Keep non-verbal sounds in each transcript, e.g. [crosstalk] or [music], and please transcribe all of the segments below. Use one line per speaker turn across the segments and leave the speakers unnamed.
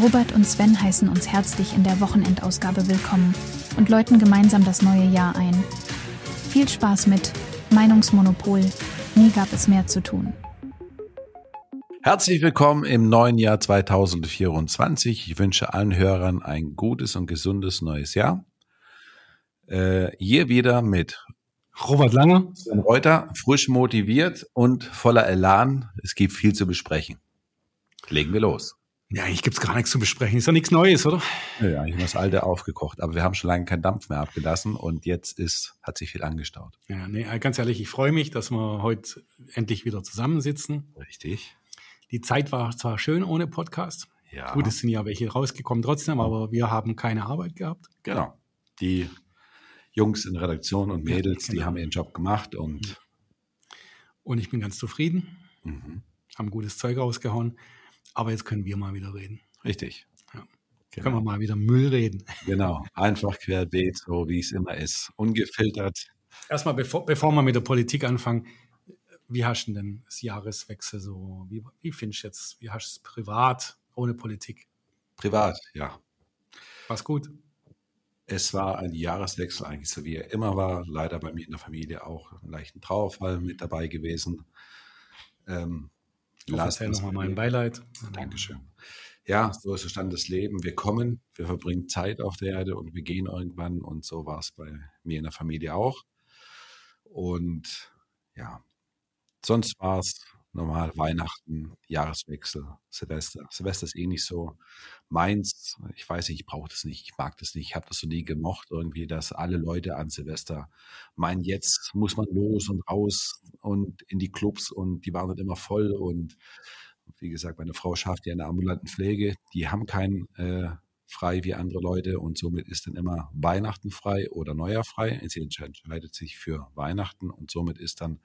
Robert und Sven heißen uns herzlich in der Wochenendausgabe willkommen und läuten gemeinsam das neue Jahr ein. Viel Spaß mit Meinungsmonopol. Nie gab es mehr zu tun.
Herzlich willkommen im neuen Jahr 2024. Ich wünsche allen Hörern ein gutes und gesundes neues Jahr. Äh, hier wieder mit
Robert Lange,
Sven Reuter, frisch motiviert und voller Elan. Es gibt viel zu besprechen. Legen wir los.
Ja, eigentlich gibt's gar nichts zu besprechen. Ist ja nichts Neues, oder?
Ja, ich habe das alte aufgekocht, aber wir haben schon lange keinen Dampf mehr abgelassen und jetzt ist, hat sich viel angestaut.
Ja, nee, ganz ehrlich, ich freue mich, dass wir heute endlich wieder zusammensitzen.
Richtig.
Die Zeit war zwar schön ohne Podcast.
Ja.
Gut, es sind ja welche rausgekommen trotzdem, aber wir haben keine Arbeit gehabt.
Genau. Die Jungs in Redaktion und Mädels,
Ja,
die
genau.
haben ihren Job gemacht und
Und ich bin ganz zufrieden,
mhm.
haben gutes Zeug rausgehauen. Aber jetzt können wir mal wieder reden.
richtig.
Ja.
Genau.
Können wir mal wieder Müll reden.
Genau, einfach querbeet, so wie es immer ist. Ungefiltert.
Erstmal, bevor, bevor wir mit der Politik anfangen, wie hast du denn das Jahreswechsel so? Wie, wie findest du jetzt, wie hast du es privat ohne Politik?
Privat, ja.
War's gut?
Es war ein Jahreswechsel eigentlich so wie er immer war. Leider bei mir in der Familie auch einen leichten Trauerfall mit dabei gewesen. Ähm, Uns
nochmal mein. Beileid.
Dankeschön. Ja, so ist der Stand des Lebens. Wir kommen, wir verbringen Zeit auf der Erde und wir gehen irgendwann. Und so war es bei mir in der Familie auch. Und ja, sonst war es normal Weihnachten, Jahreswechsel, Silvester. Silvester ist eh nicht so meins. Ich weiß nicht, ich brauche das nicht, ich mag das nicht, ich habe das so nie gemocht, irgendwie, dass alle Leute an Silvester meinen, jetzt muss man los und raus und in die Clubs und die waren dann immer voll und wie gesagt, meine Frau schafft ja in der ambulanten Pflege, die haben keinen äh, frei wie andere Leute und somit ist dann immer Weihnachten frei oder Neujahr frei. Sie entscheidet sich für Weihnachten und somit ist dann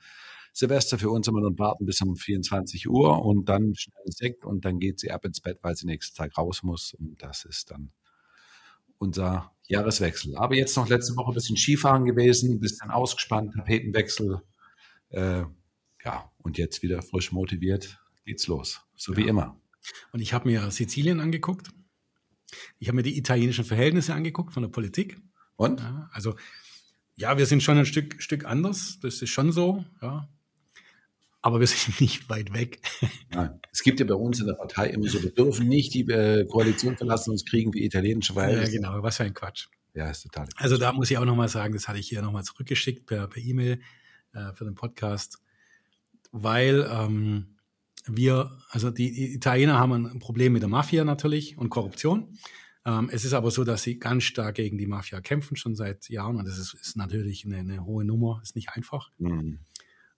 Silvester für uns immer nur warten bis um 24 Uhr und dann schnell Sekt und dann geht sie ab ins Bett, weil sie nächsten Tag raus muss und das ist dann unser Jahreswechsel. Aber jetzt noch letzte Woche ein bisschen Skifahren gewesen, ein bisschen ausgespannt, Tapetenwechsel. Äh, ja, und jetzt wieder frisch motiviert geht's los. So wie
Ja.
immer.
Und ich habe mir Sizilien angeguckt. Ich habe mir die italienischen Verhältnisse angeguckt von der Politik.
Und?
Ja, also, ja, wir sind schon ein Stück, Stück anders. Das ist schon so. Ja. Aber wir [laughs] sind nicht weit weg.
Nein. Es gibt ja bei uns in der Partei immer so, wir dürfen nicht die äh, Koalition verlassen, sonst kriegen wir italienische
Ja,
Verhältnisse.
genau. Was für ein Quatsch.
Ja, ist total.
Also da muss ich auch nochmal sagen, das hatte ich hier nochmal zurückgeschickt per E-Mail äh, für den Podcast, weil ähm, wir, also die Italiener haben ein Problem mit der Mafia natürlich und Korruption. Ähm, es ist aber so, dass sie ganz stark gegen die Mafia kämpfen, schon seit Jahren. Und das ist, ist natürlich eine, eine hohe Nummer, ist nicht einfach.
Mhm.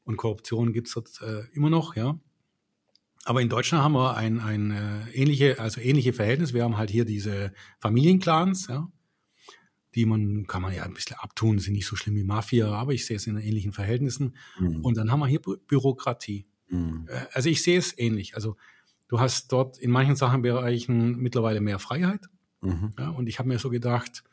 Und Korruption gibt's dort äh, immer noch, ja. Aber in Deutschland haben wir ein, ein äh, ähnliche, also ähnliche Verhältnis. Wir haben halt hier diese Familienclans, ja, die man, kann man ja ein bisschen abtun, sind nicht so schlimm wie Mafia, aber ich sehe es in ähnlichen Verhältnissen.
Mhm.
Und dann haben wir hier Bü Bürokratie.
Mhm.
Äh, Also ich sehe es ähnlich. Also du hast dort in manchen Sachenbereichen mittlerweile mehr Freiheit.
Mhm.
Ja, und ich habe mir so gedacht,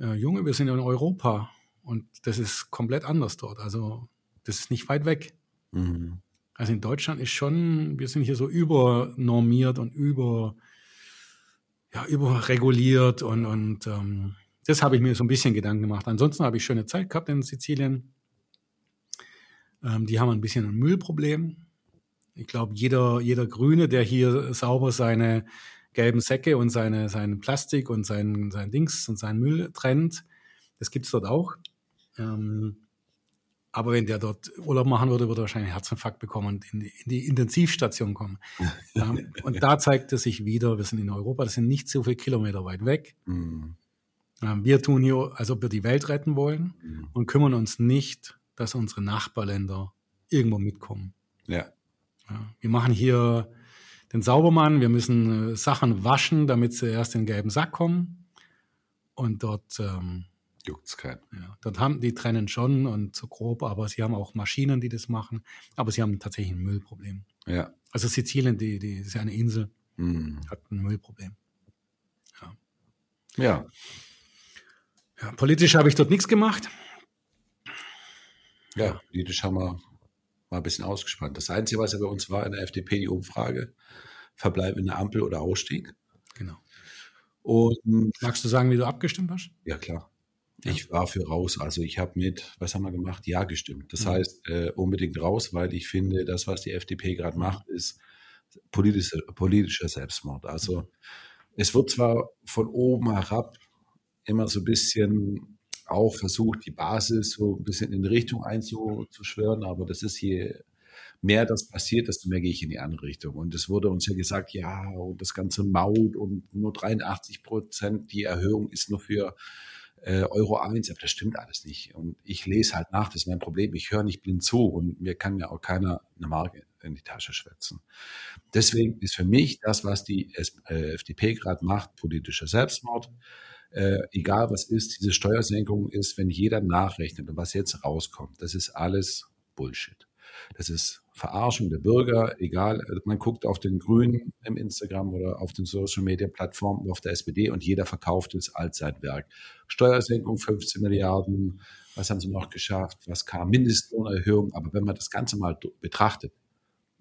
äh, Junge, wir sind ja in Europa und das ist komplett anders dort. Also das ist nicht weit weg.
Mhm.
Also in Deutschland ist schon, wir sind hier so übernormiert und über, ja, überreguliert und, und ähm, das habe ich mir so ein bisschen Gedanken gemacht. Ansonsten habe ich schöne Zeit gehabt in Sizilien. Ähm, die haben ein bisschen ein Müllproblem. Ich glaube, jeder, jeder Grüne, der hier sauber seine gelben Säcke und seine, seinen Plastik und sein, sein Dings und seinen Müll trennt, das gibt's dort auch. Ähm, aber wenn der dort Urlaub machen würde, würde er wahrscheinlich einen Herzinfarkt bekommen und in die, in die Intensivstation kommen. Ja, [laughs] und da zeigt es sich wieder, wir sind in Europa, das sind nicht so viele Kilometer weit weg.
Mhm.
Ähm, Wir tun hier, als ob wir die Welt retten wollen
Mhm.
und kümmern uns nicht, dass unsere Nachbarländer irgendwo mitkommen.
Ja.
Ja, wir machen hier den Saubermann, wir müssen äh, Sachen waschen, damit sie erst in den gelben Sack kommen. Und dort, ähm,
Juckt's keinen.
ja, dort haben die trennen schon und so grob, aber sie haben auch Maschinen, die das machen. Aber sie haben tatsächlich ein Müllproblem.
Ja.
Also Sizilien, die, die ist ja eine Insel,
Mhm.
hat ein Müllproblem.
Ja.
Ja, politisch habe ich dort nichts gemacht.
Ja, politisch haben wir mal ein bisschen ausgespannt. Das Einzige, was ja bei uns war in der FDP, die Umfrage, Verbleib in der Ampel oder Ausstieg.
Und Magst du sagen, wie du abgestimmt hast?
Ja, klar. Ich war für raus. Also ich habe mit, was haben wir gemacht? Ja gestimmt. Das mhm. heißt, äh, unbedingt raus, weil ich finde, das, was die FDP gerade macht, ist politische, politischer Selbstmord. Also mhm. es wird zwar von oben herab immer so ein bisschen auch versucht, die Basis so ein bisschen in die Richtung einzuschwören, aber das ist hier mehr das passiert, desto mehr gehe ich in die andere Richtung. Und es wurde uns ja gesagt, ja, und das ganze Maut und nur 83 Prozent, die Erhöhung ist nur für äh, Euro 1, aber das stimmt alles nicht. Und ich lese halt nach, das ist mein Problem. Ich höre nicht blind zu und mir kann ja auch keiner eine Marke in die Tasche schwätzen. Deswegen ist für mich das, was die äh, FDP gerade macht, politischer Selbstmord. Äh, egal was ist, diese Steuersenkung ist, wenn jeder nachrechnet und was jetzt rauskommt, das ist alles Bullshit. Das ist Verarschung der Bürger, egal, man guckt auf den Grünen im Instagram oder auf den Social Media Plattformen auf der SPD und jeder verkauft es als sein Werk. Steuersenkung 15 Milliarden, was haben sie noch geschafft, was kam, Mindestlohnerhöhung, aber wenn man das Ganze mal betrachtet,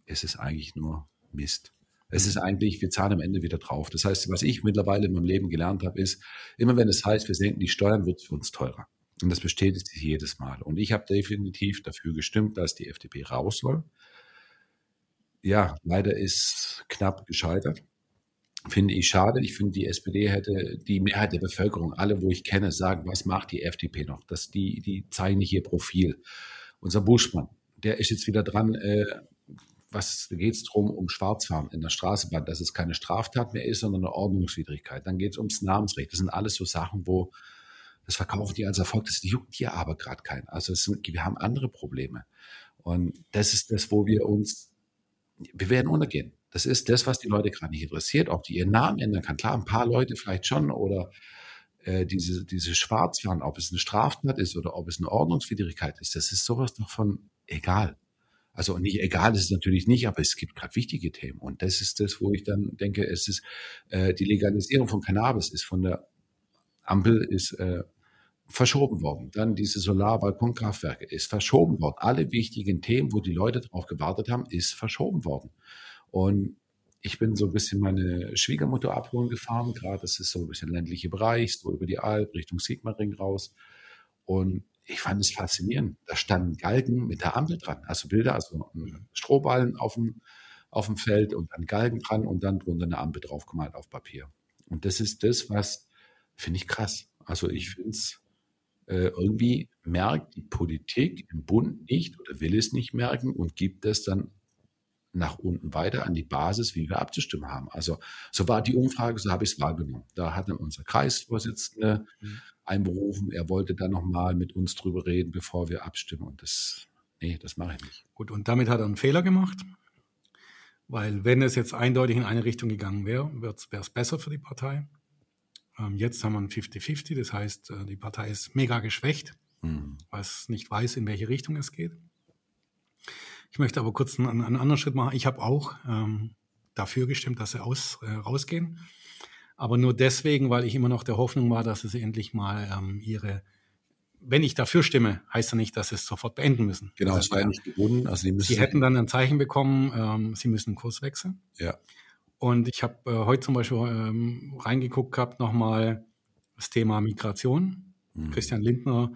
ist es eigentlich nur Mist. Es ist eigentlich, wir zahlen am Ende wieder drauf. Das heißt, was ich mittlerweile in meinem Leben gelernt habe, ist, immer wenn es heißt, wir senken die Steuern, wird es für uns teurer. Und das bestätigt sich jedes Mal. Und ich habe definitiv dafür gestimmt, dass die FDP raus soll. Ja, leider ist knapp gescheitert. Finde ich schade. Ich finde, die SPD hätte die Mehrheit der Bevölkerung, alle, wo ich kenne, sagen, was macht die FDP noch? Dass die, die zeigen nicht ihr Profil. Unser Buschmann, der ist jetzt wieder dran, äh, was geht es darum, um Schwarzfahren in der Straßenbahn, dass es keine Straftat mehr ist, sondern eine Ordnungswidrigkeit. Dann geht es ums Namensrecht. Das sind alles so Sachen, wo das verkaufen die als Erfolg, das juckt hier aber gerade keinen. Also es, wir haben andere Probleme. Und das ist das, wo wir uns, wir werden untergehen. Das ist das, was die Leute gerade nicht interessiert, ob die ihren Namen ändern kann. Klar, ein paar Leute vielleicht schon oder äh, diese, diese Schwarzfahren, ob es eine Straftat ist oder ob es eine Ordnungswidrigkeit ist, das ist sowas doch von egal. Also nicht egal ist es natürlich nicht, aber es gibt gerade wichtige Themen. Und das ist das, wo ich dann denke, es ist äh, die Legalisierung von Cannabis ist von der Ampel ist äh, verschoben worden. Dann diese Solarbalkonkraftwerke ist verschoben worden. Alle wichtigen Themen, wo die Leute darauf gewartet haben, ist verschoben worden. Und ich bin so ein bisschen meine Schwiegermutter abholen gefahren, gerade das ist so ein bisschen ländliche Bereich, so über die Alp, Richtung Sigmaring raus. Und ich fand es faszinierend. Da standen Galgen mit der Ampel dran. Also Bilder, also Strohballen auf dem, auf dem Feld und dann Galgen dran und dann drunter eine Ampel draufgemalt auf Papier. Und das ist das, was finde ich krass. Also ich finde es äh, irgendwie merkt die Politik im Bund nicht oder will es nicht merken und gibt es dann nach unten weiter an die Basis, wie wir abzustimmen haben. Also so war die Umfrage, so habe ich es wahrgenommen. Da hat dann unser Kreisvorsitzende mhm. einberufen, er wollte dann nochmal mit uns drüber reden, bevor wir abstimmen. Und das, nee, das mache ich nicht.
Gut, und damit hat er einen Fehler gemacht. Weil wenn es jetzt eindeutig in eine Richtung gegangen wäre, wäre es besser für die Partei. Ähm, jetzt haben wir ein 50-50, das heißt, äh, die Partei ist mega geschwächt, mhm. es nicht weiß, in welche Richtung es geht. Ich möchte aber kurz einen, einen anderen Schritt machen. Ich habe auch ähm, dafür gestimmt, dass sie aus, äh, rausgehen. Aber nur deswegen, weil ich immer noch der Hoffnung war, dass sie endlich mal ähm, ihre wenn ich dafür stimme, heißt ja nicht, dass sie es sofort beenden müssen.
Genau, es war ja nicht gewonnen.
Also die, müssen die hätten dann ein Zeichen bekommen, ähm, sie müssen einen Kurs wechseln.
Ja.
Und ich habe äh, heute zum Beispiel ähm, reingeguckt gehabt, nochmal das Thema Migration. Mhm. Christian Lindner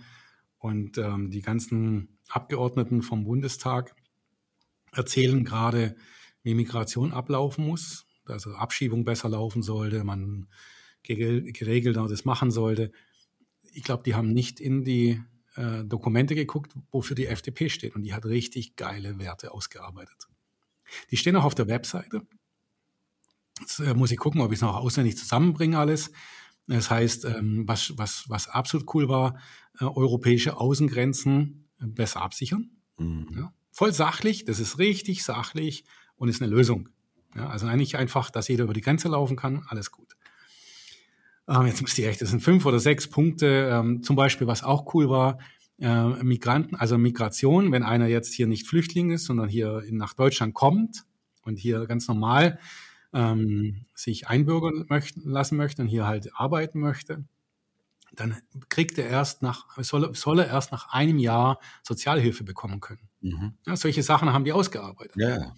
und ähm, die ganzen Abgeordneten vom Bundestag erzählen gerade, wie Migration ablaufen muss. Also Abschiebung besser laufen sollte, man geregelt das machen sollte. Ich glaube, die haben nicht in die äh, Dokumente geguckt, wofür die FDP steht. Und die hat richtig geile Werte ausgearbeitet. Die stehen auch auf der Webseite. Jetzt äh, muss ich gucken, ob ich es noch auswendig zusammenbringe alles. Das heißt, ähm, was, was, was absolut cool war, äh, europäische Außengrenzen äh, besser absichern. Mhm. Ja, voll sachlich, das ist richtig sachlich und ist eine Lösung. Ja, also eigentlich einfach, dass jeder über die Grenze laufen kann, alles gut. Ähm, jetzt müsste ich echt, das sind fünf oder sechs Punkte. Ähm, zum Beispiel, was auch cool war, äh, Migranten, also Migration, wenn einer jetzt hier nicht Flüchtling ist, sondern hier nach Deutschland kommt und hier ganz normal ähm, sich einbürgern möchten, lassen möchte und hier halt arbeiten möchte, dann kriegt er erst nach, soll, soll er erst nach einem Jahr Sozialhilfe bekommen können. Mhm. Ja, solche Sachen haben die ausgearbeitet.
Ja.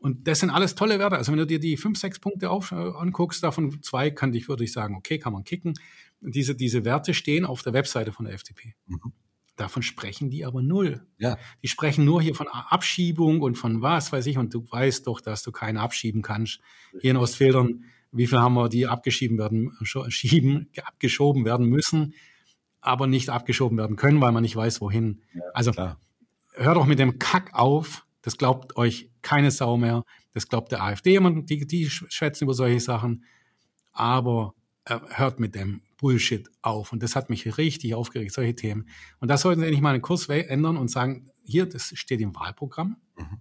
Und das sind alles tolle Werte. Also wenn du dir die fünf, sechs Punkte auf, äh, anguckst, davon zwei kann ich, würde ich sagen, okay, kann man kicken. Diese, diese Werte stehen auf der Webseite von der FDP. Mhm. Davon sprechen die aber null.
Ja.
Die sprechen nur hier von Abschiebung und von was weiß ich. Und du weißt doch, dass du keine abschieben kannst. Hier in Ostfildern, wie viel haben wir, die abgeschieben werden, schieben, abgeschoben werden müssen, aber nicht abgeschoben werden können, weil man nicht weiß, wohin. Ja, also klar. hör doch mit dem Kack auf. Das glaubt euch keine Sau mehr. Das glaubt der AfD. Die, die schwätzen über solche Sachen. Aber äh, hört mit dem Bullshit auf. Und das hat mich richtig aufgeregt, solche Themen. Und da sollten Sie endlich mal einen Kurs ändern und sagen, hier, das steht im Wahlprogramm. Mhm.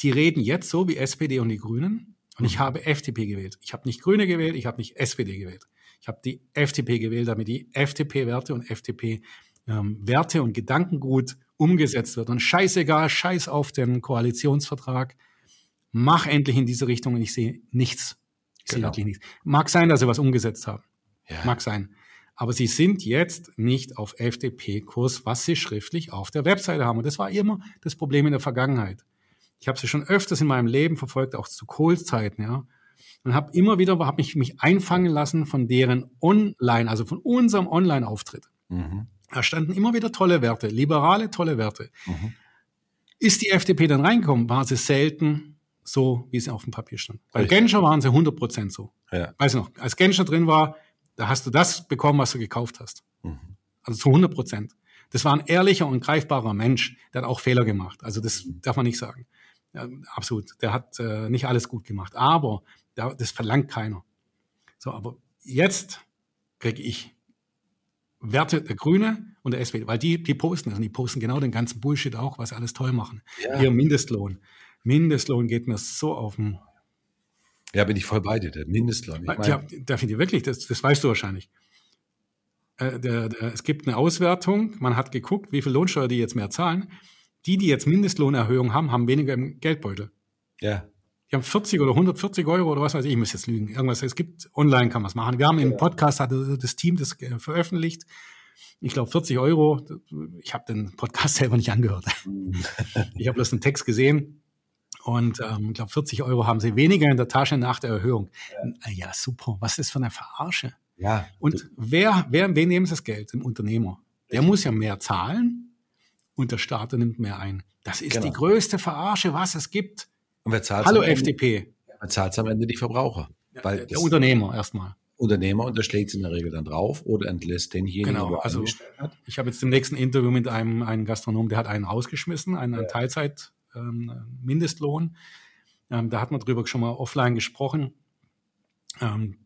Die reden jetzt so wie SPD und die Grünen. Und mhm. ich habe FDP gewählt. Ich habe nicht Grüne gewählt, ich habe nicht SPD gewählt. Ich habe die FDP gewählt, damit die FDP-Werte und FDP-Werte ähm, und Gedankengut umgesetzt wird. Und scheißegal, scheiß auf den Koalitionsvertrag. Mach endlich in diese Richtung und ich sehe nichts. Ich genau. sehe wirklich nichts. Mag sein, dass sie was umgesetzt haben. Ja. Mag sein. Aber sie sind jetzt nicht auf FDP-Kurs, was sie schriftlich auf der Webseite haben. Und das war immer das Problem in der Vergangenheit. Ich habe sie schon öfters in meinem Leben verfolgt, auch zu Kohls Zeiten, ja. Und habe immer wieder, habe mich, mich einfangen lassen von deren Online, also von unserem Online-Auftritt. Mhm. Da standen immer wieder tolle Werte, liberale tolle Werte. Mhm. Ist die FDP dann reingekommen, war sie selten so, wie sie auf dem Papier stand. Bei Richtig. Genscher waren sie 100 Prozent so. Ja. Weiß noch, als Genscher drin war, da hast du das bekommen, was du gekauft hast. Mhm. Also zu 100 Prozent. Das war ein ehrlicher und greifbarer Mensch, der hat auch Fehler gemacht. Also das darf man nicht sagen. Ja, absolut. Der hat äh, nicht alles gut gemacht. Aber der, das verlangt keiner. So, aber jetzt kriege ich Werte der Grüne und der SPD, weil die, die posten das und die posten genau den ganzen Bullshit auch, was sie alles toll machen. Ja. Hier Mindestlohn. Mindestlohn geht mir so auf den.
Ja, bin ich voll bei dir, der Mindestlohn. Ich
mein, ja, da finde ich wirklich, das, das weißt du wahrscheinlich. Äh, der, der, es gibt eine Auswertung, man hat geguckt, wie viel Lohnsteuer die jetzt mehr zahlen. Die, die jetzt Mindestlohnerhöhung haben, haben weniger im Geldbeutel.
Ja.
Die haben 40 oder 140 Euro oder was weiß ich, ich muss jetzt lügen. Irgendwas, es gibt, online kann man es machen. Wir haben im Podcast, hatte das Team das äh, veröffentlicht. Ich glaube 40 Euro. Ich habe den Podcast [laughs] selber nicht angehört. ich habe bloß einen Text gesehen. Und ähm, ich glaube, 40 Euro haben sie weniger in der Tasche nach der Erhöhung. Ja, ja super. Was ist das für eine Verarsche?
Ja.
Und wer, wer, wen nehmen sie das Geld? Dem Unternehmer. Der muss ja mehr zahlen und der Staat nimmt mehr ein. Das ist genau. die größte Verarsche, was es gibt.
Und wer zahlt
Hallo FDP.
Wer zahlt am Ende die Verbraucher?
Ja, Weil der Unternehmer erstmal.
Unternehmer unterschlägt es in der Regel dann drauf oder entlässt denjenigen,
genau, also hat. Ich habe jetzt im nächsten Interview mit einem, einem Gastronom, der hat einen rausgeschmissen, einen, einen Teilzeit ähm, Mindestlohn. Ähm, da hat man drüber schon mal offline gesprochen. Ähm,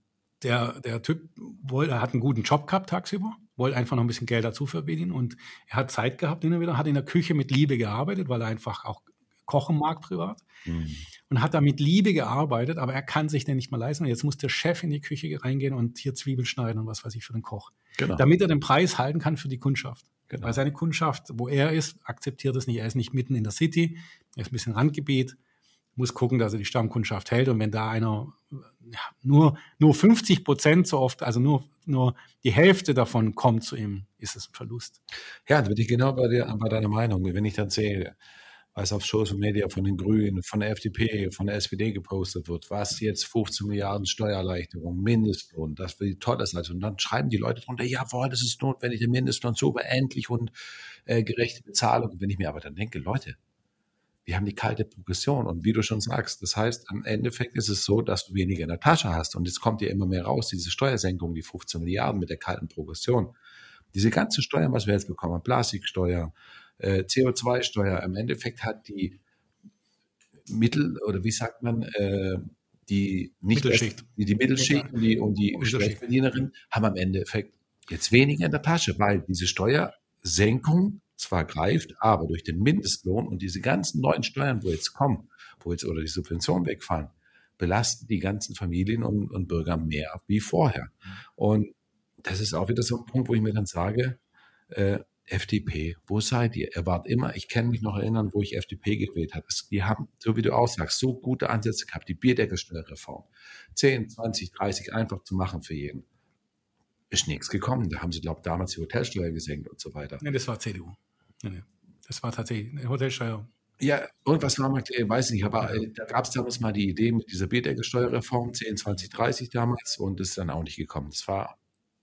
der, der Typ wollte, hat einen guten Job gehabt tagsüber, wollte einfach noch ein bisschen Geld dazu verdienen und er hat Zeit gehabt hin wieder, hat in der Küche mit Liebe gearbeitet, weil er einfach auch kochen mag privat mhm. Und hat da mit Liebe gearbeitet, aber er kann sich den nicht mehr leisten. Und jetzt muss der Chef in die Küche reingehen und hier Zwiebeln schneiden und was weiß ich für den Koch. Genau. Damit er den Preis halten kann für die Kundschaft. Genau. Weil seine Kundschaft, wo er ist, akzeptiert es nicht. Er ist nicht mitten in der City, er ist ein bisschen Randgebiet, muss gucken, dass er die Stammkundschaft hält. Und wenn da einer ja, nur, nur 50 Prozent so oft, also nur, nur die Hälfte davon kommt zu ihm, ist es ein Verlust.
Ja, da bin ich genau bei, dir, bei deiner Meinung. Wenn ich dann sehe, was auf Social Media von den Grünen, von der FDP, von der SPD gepostet wird, was jetzt 15 Milliarden Steuererleichterung, Mindestlohn, das die toll ist. Und dann schreiben die Leute drunter, jawohl, das ist notwendig, der Mindestlohn so endlich und äh, gerechte Bezahlung. wenn ich mir aber dann denke, Leute, wir haben die kalte Progression und wie du schon sagst, das heißt, am Endeffekt ist es so, dass du weniger in der Tasche hast und jetzt kommt dir immer mehr raus, diese Steuersenkung, die 15 Milliarden mit der kalten Progression. Diese ganze Steuern, was wir jetzt bekommen, Plastiksteuer, äh, CO2-Steuer. Im Endeffekt hat die Mittel, oder wie sagt man, äh, die nicht
Mittelschicht.
die, die Mittelschicht und die, und die Schwerverdienerin haben am Endeffekt jetzt weniger in der Tasche, weil diese Steuersenkung zwar greift, aber durch den Mindestlohn und diese ganzen neuen Steuern, wo jetzt kommen, wo jetzt oder die Subventionen wegfallen, belasten die ganzen Familien und, und Bürger mehr wie vorher. Und das ist auch wieder so ein Punkt, wo ich mir dann sage, äh, FDP, wo seid ihr? Er war immer, ich kann mich noch erinnern, wo ich FDP gewählt habe. Die haben, so wie du aussagst, so gute Ansätze gehabt, die Bierdeckelsteuerreform. 10, 20, 30 einfach zu machen für jeden. Ist nichts gekommen. Da haben sie, glaube ich, damals die Hotelsteuer gesenkt und so weiter.
Nee, das war CDU. Nee, nee. Das war tatsächlich eine Hotelsteuer.
Ja, irgendwas war mal, ich weiß nicht, aber äh, da gab es damals mal die Idee mit dieser Bierdeckelsteuerreform 10, 20, 30 damals und ist dann auch nicht gekommen. Das war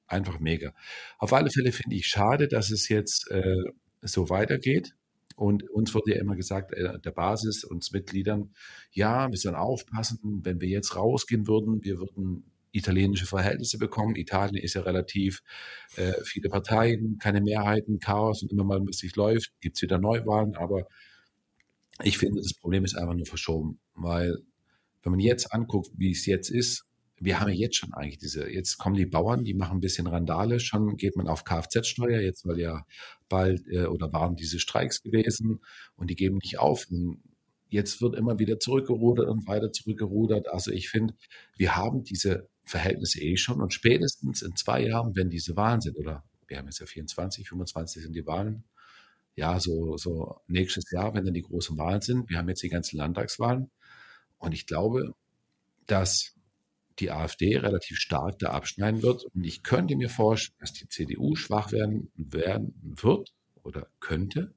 einfach mega. Auf alle Fälle finde ich schade, dass es jetzt äh, so weitergeht. Und uns wurde ja immer gesagt, äh, der Basis, uns Mitgliedern, ja, wir sollen aufpassen, wenn wir jetzt rausgehen würden, wir würden italienische Verhältnisse bekommen. Italien ist ja relativ äh, viele Parteien, keine Mehrheiten, Chaos und immer mal, wenn es sich läuft, gibt es wieder Neuwahlen. Aber ich finde, das Problem ist einfach nur verschoben, weil wenn man jetzt anguckt, wie es jetzt ist, wir haben ja jetzt schon eigentlich diese, jetzt kommen die Bauern, die machen ein bisschen Randale, schon geht man auf Kfz-Steuer, jetzt weil ja bald äh, oder waren diese Streiks gewesen und die geben nicht auf. Und jetzt wird immer wieder zurückgerudert und weiter zurückgerudert. Also ich finde, wir haben diese Verhältnisse eh schon und spätestens in zwei Jahren, wenn diese Wahlen sind, oder wir haben jetzt ja 24, 25 sind die Wahlen, ja, so, so nächstes Jahr, wenn dann die großen Wahlen sind. Wir haben jetzt die ganzen Landtagswahlen. Und ich glaube, dass die AfD relativ stark da abschneiden wird. Und ich könnte mir vorstellen, dass die CDU schwach werden, werden wird oder könnte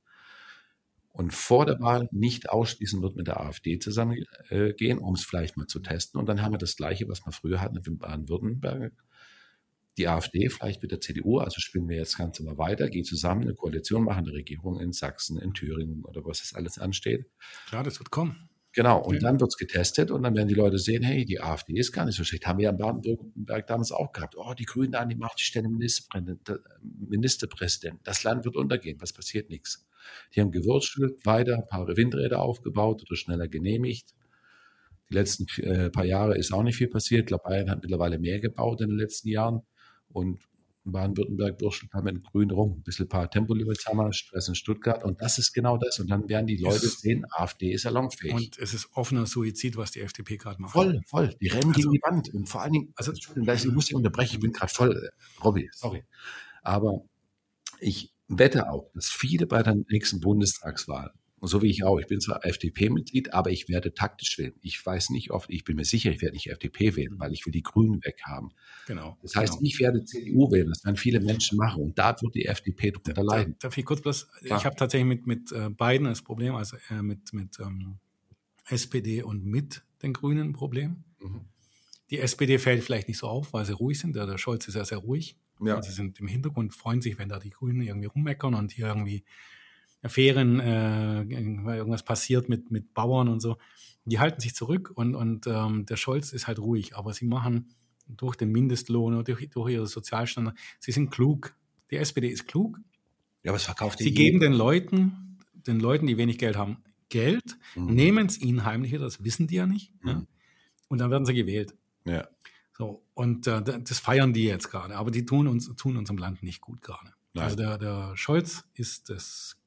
und vor der Wahl nicht ausschließen wird, mit der AfD zusammengehen, äh, um es vielleicht mal zu testen. Und dann haben wir das Gleiche, was wir früher hatten in Baden-Württemberg die AfD vielleicht mit der CDU, also spielen wir jetzt ganz immer weiter, gehen zusammen, eine Koalition machen, eine Regierung in Sachsen, in Thüringen oder was das alles ansteht.
Klar, das wird kommen.
Genau, und ja. dann wird es getestet und dann werden die Leute sehen, hey, die AfD ist gar nicht so schlecht. Haben wir ja in Baden-Württemberg damals auch gehabt. Oh, die Grünen an die Macht, die stellen Ministerpräsident. Das Land wird untergehen, was passiert? Nichts. Die haben gewurzelt, weiter, ein paar Windräder aufgebaut oder schneller genehmigt. Die letzten äh, paar Jahre ist auch nicht viel passiert. Ich glaube, Bayern hat mittlerweile mehr gebaut in den letzten Jahren. Und Baden-Württemberg burschelt haben in Grün rum. Ein bisschen ein paar Tempolimits haben wir, Stress in Stuttgart. Und das ist genau das. Und dann werden die Leute es sehen, AfD ist salonfähig.
Und es ist offener Suizid, was die FDP gerade macht.
Voll, voll. Die rennen also, gegen die Wand. Und vor allen Dingen, also, ich muss dich unterbrechen, ich bin gerade voll, äh, Robby, sorry. Aber ich wette auch, dass viele bei der nächsten Bundestagswahl so wie ich auch. Ich bin zwar FDP-Mitglied, aber ich werde taktisch wählen. Ich weiß nicht oft, ich bin mir sicher, ich werde nicht FDP wählen, weil ich will die Grünen weghaben. Genau. Das heißt, genau. ich werde CDU wählen. Das werden viele Menschen machen. Und da wird die FDP drunter leiden.
Darf ich kurz bloß, ja. ich habe tatsächlich mit, mit äh, beiden das Problem, also äh, mit, mit ähm, SPD und mit den Grünen ein Problem. Mhm. Die SPD fällt vielleicht nicht so auf, weil sie ruhig sind. Der, der Scholz ist ja sehr ruhig. Ja. sie sind im Hintergrund, freuen sich, wenn da die Grünen irgendwie rummeckern und hier irgendwie Affären, äh, irgendwas passiert mit, mit Bauern und so. Die halten sich zurück und, und ähm, der Scholz ist halt ruhig, aber sie machen durch den Mindestlohn und durch, durch ihre Sozialstandard, sie sind klug. Die SPD ist klug.
Ja, was verkauft die?
Sie geben den Leuten, den Leuten, die wenig Geld haben, Geld, mhm. nehmen es ihnen heimlich, das wissen die ja nicht. Mhm. Ja? Und dann werden sie gewählt.
Ja.
So, und äh, das feiern die jetzt gerade, aber die tun uns, tun unserem Land nicht gut gerade. Also der, der Scholz ist das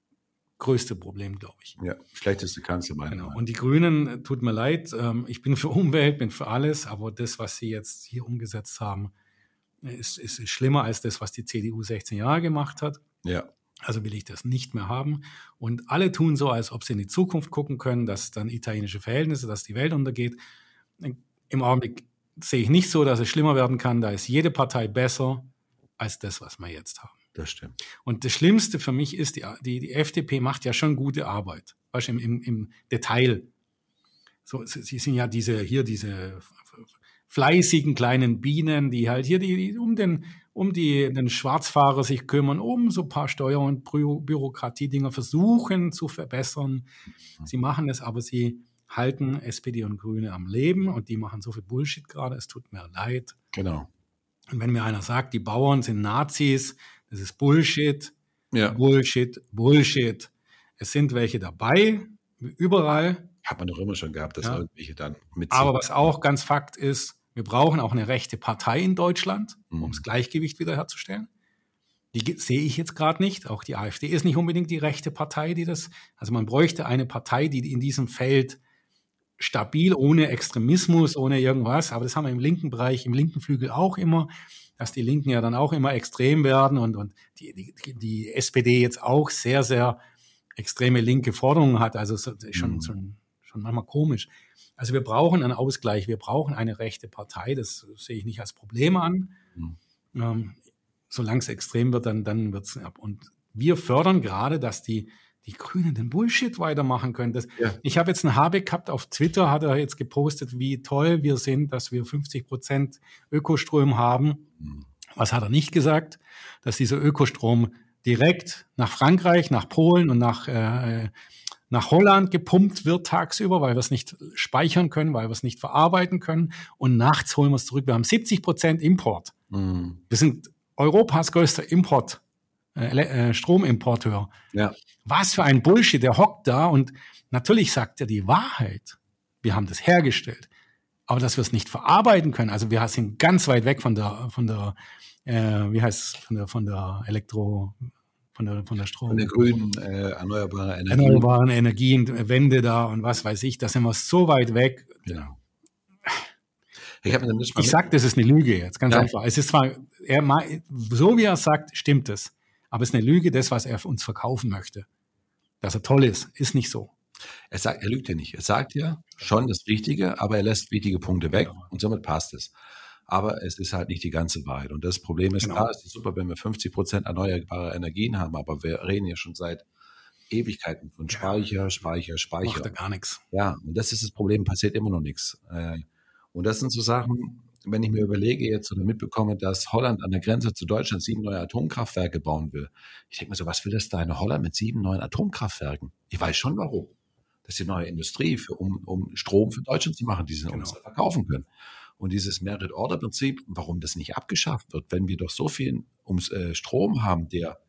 größte Problem, glaube ich.
Ja, schlechteste Kanzler meiner
genau. Und die Grünen, äh, tut mir leid, ähm, ich bin für Umwelt, bin für alles, aber das, was sie jetzt hier umgesetzt haben, ist, ist schlimmer als das, was die CDU 16 Jahre gemacht hat.
Ja.
Also will ich das nicht mehr haben. Und alle tun so, als ob sie in die Zukunft gucken können, dass dann italienische Verhältnisse, dass die Welt untergeht. Im Augenblick sehe ich nicht so, dass es schlimmer werden kann. Da ist jede Partei besser als das, was wir jetzt haben.
Das stimmt.
Und das Schlimmste für mich ist, die, die, die FDP macht ja schon gute Arbeit, weißt du, im, im, im Detail. So, sie sind ja diese, hier diese fleißigen kleinen Bienen, die halt hier die, die um den, um die, den Schwarzfahrer sich kümmern, um so ein paar Steuer- und Bü Bürokratiedinger versuchen zu verbessern. Mhm. Sie machen es, aber sie halten SPD und Grüne am Leben und die machen so viel Bullshit gerade. Es tut mir leid.
Genau.
Und wenn mir einer sagt, die Bauern sind Nazis, das ist Bullshit,
ja.
Bullshit, Bullshit. Es sind welche dabei, überall.
Hat man doch immer schon gehabt, dass ja. irgendwelche dann
mitziehen. Aber was auch ganz Fakt ist, wir brauchen auch eine rechte Partei in Deutschland, mhm. um das Gleichgewicht wiederherzustellen. Die sehe ich jetzt gerade nicht. Auch die AfD ist nicht unbedingt die rechte Partei, die das. Also man bräuchte eine Partei, die in diesem Feld stabil, ohne Extremismus, ohne irgendwas. Aber das haben wir im linken Bereich, im linken Flügel auch immer dass die Linken ja dann auch immer extrem werden und, und die, die, die SPD jetzt auch sehr, sehr extreme linke Forderungen hat. Also schon, mhm. schon, schon manchmal komisch. Also wir brauchen einen Ausgleich, wir brauchen eine rechte Partei, das sehe ich nicht als Problem an. Mhm. Ähm, solange es extrem wird, dann, dann wird es ab. Und wir fördern gerade, dass die die Grünen den Bullshit weitermachen können. Das,
Ja.
Ich habe jetzt einen Habeck gehabt auf Twitter, hat er jetzt gepostet, wie toll wir sind, dass wir 50 Prozent Ökostrom haben.
Mhm.
Was hat er nicht gesagt? Dass dieser Ökostrom direkt nach Frankreich, nach Polen und nach, äh, nach Holland gepumpt wird tagsüber, weil wir es nicht speichern können, weil wir es nicht verarbeiten können. Und nachts holen wir es zurück. Wir haben 70 Prozent Import.
Mhm.
Wir sind Europas größter Import, äh, äh, Stromimporteur.
Ja.
Was für ein Bullshit. Der hockt da und natürlich sagt er die Wahrheit. Wir haben das hergestellt. Aber dass wir es nicht verarbeiten können, also wir sind ganz weit weg von der, von der, äh, wie heißt es, von der, von der Elektro, von der, von der Strom.
Von der grünen äh, erneuerbaren Energie.
Erneuerbaren Energien, Wende da und was weiß ich, da sind wir so weit weg.
Genau. Ich
Ich sag, das ist eine Lüge jetzt, ganz
Ja.
einfach. Es ist zwar, er, so wie er sagt, stimmt es. Aber es ist eine Lüge, das, was er uns verkaufen möchte. Dass er toll ist, ist nicht so.
Er sagt, er lügt ja nicht. Er sagt ja schon das Richtige, aber er lässt wichtige Punkte weg und somit passt es. Aber es ist halt nicht die ganze Wahrheit. Und das Problem ist,
Genau.
klar, es ist super, wenn wir 50 Prozent erneuerbare Energien haben, aber wir reden ja schon seit Ewigkeiten von Speicher, Speicher, Speicher.
Macht er gar nichts.
Ja, und das ist das Problem, passiert immer noch nichts. Äh, Und das sind so Sachen, wenn ich mir überlege jetzt oder mitbekomme, dass Holland an der Grenze zu Deutschland sieben neue Atomkraftwerke bauen will. Ich denke mir so, was will das da in Holland mit sieben neuen Atomkraftwerken? Ich weiß schon warum. Das ist die neue Industrie, für, um, um Strom für Deutschland zu machen, die sie uns
Genau.
verkaufen können. Und dieses Merit-Order-Prinzip, warum das nicht abgeschafft wird, wenn wir doch so viel ums äh, Strom haben, der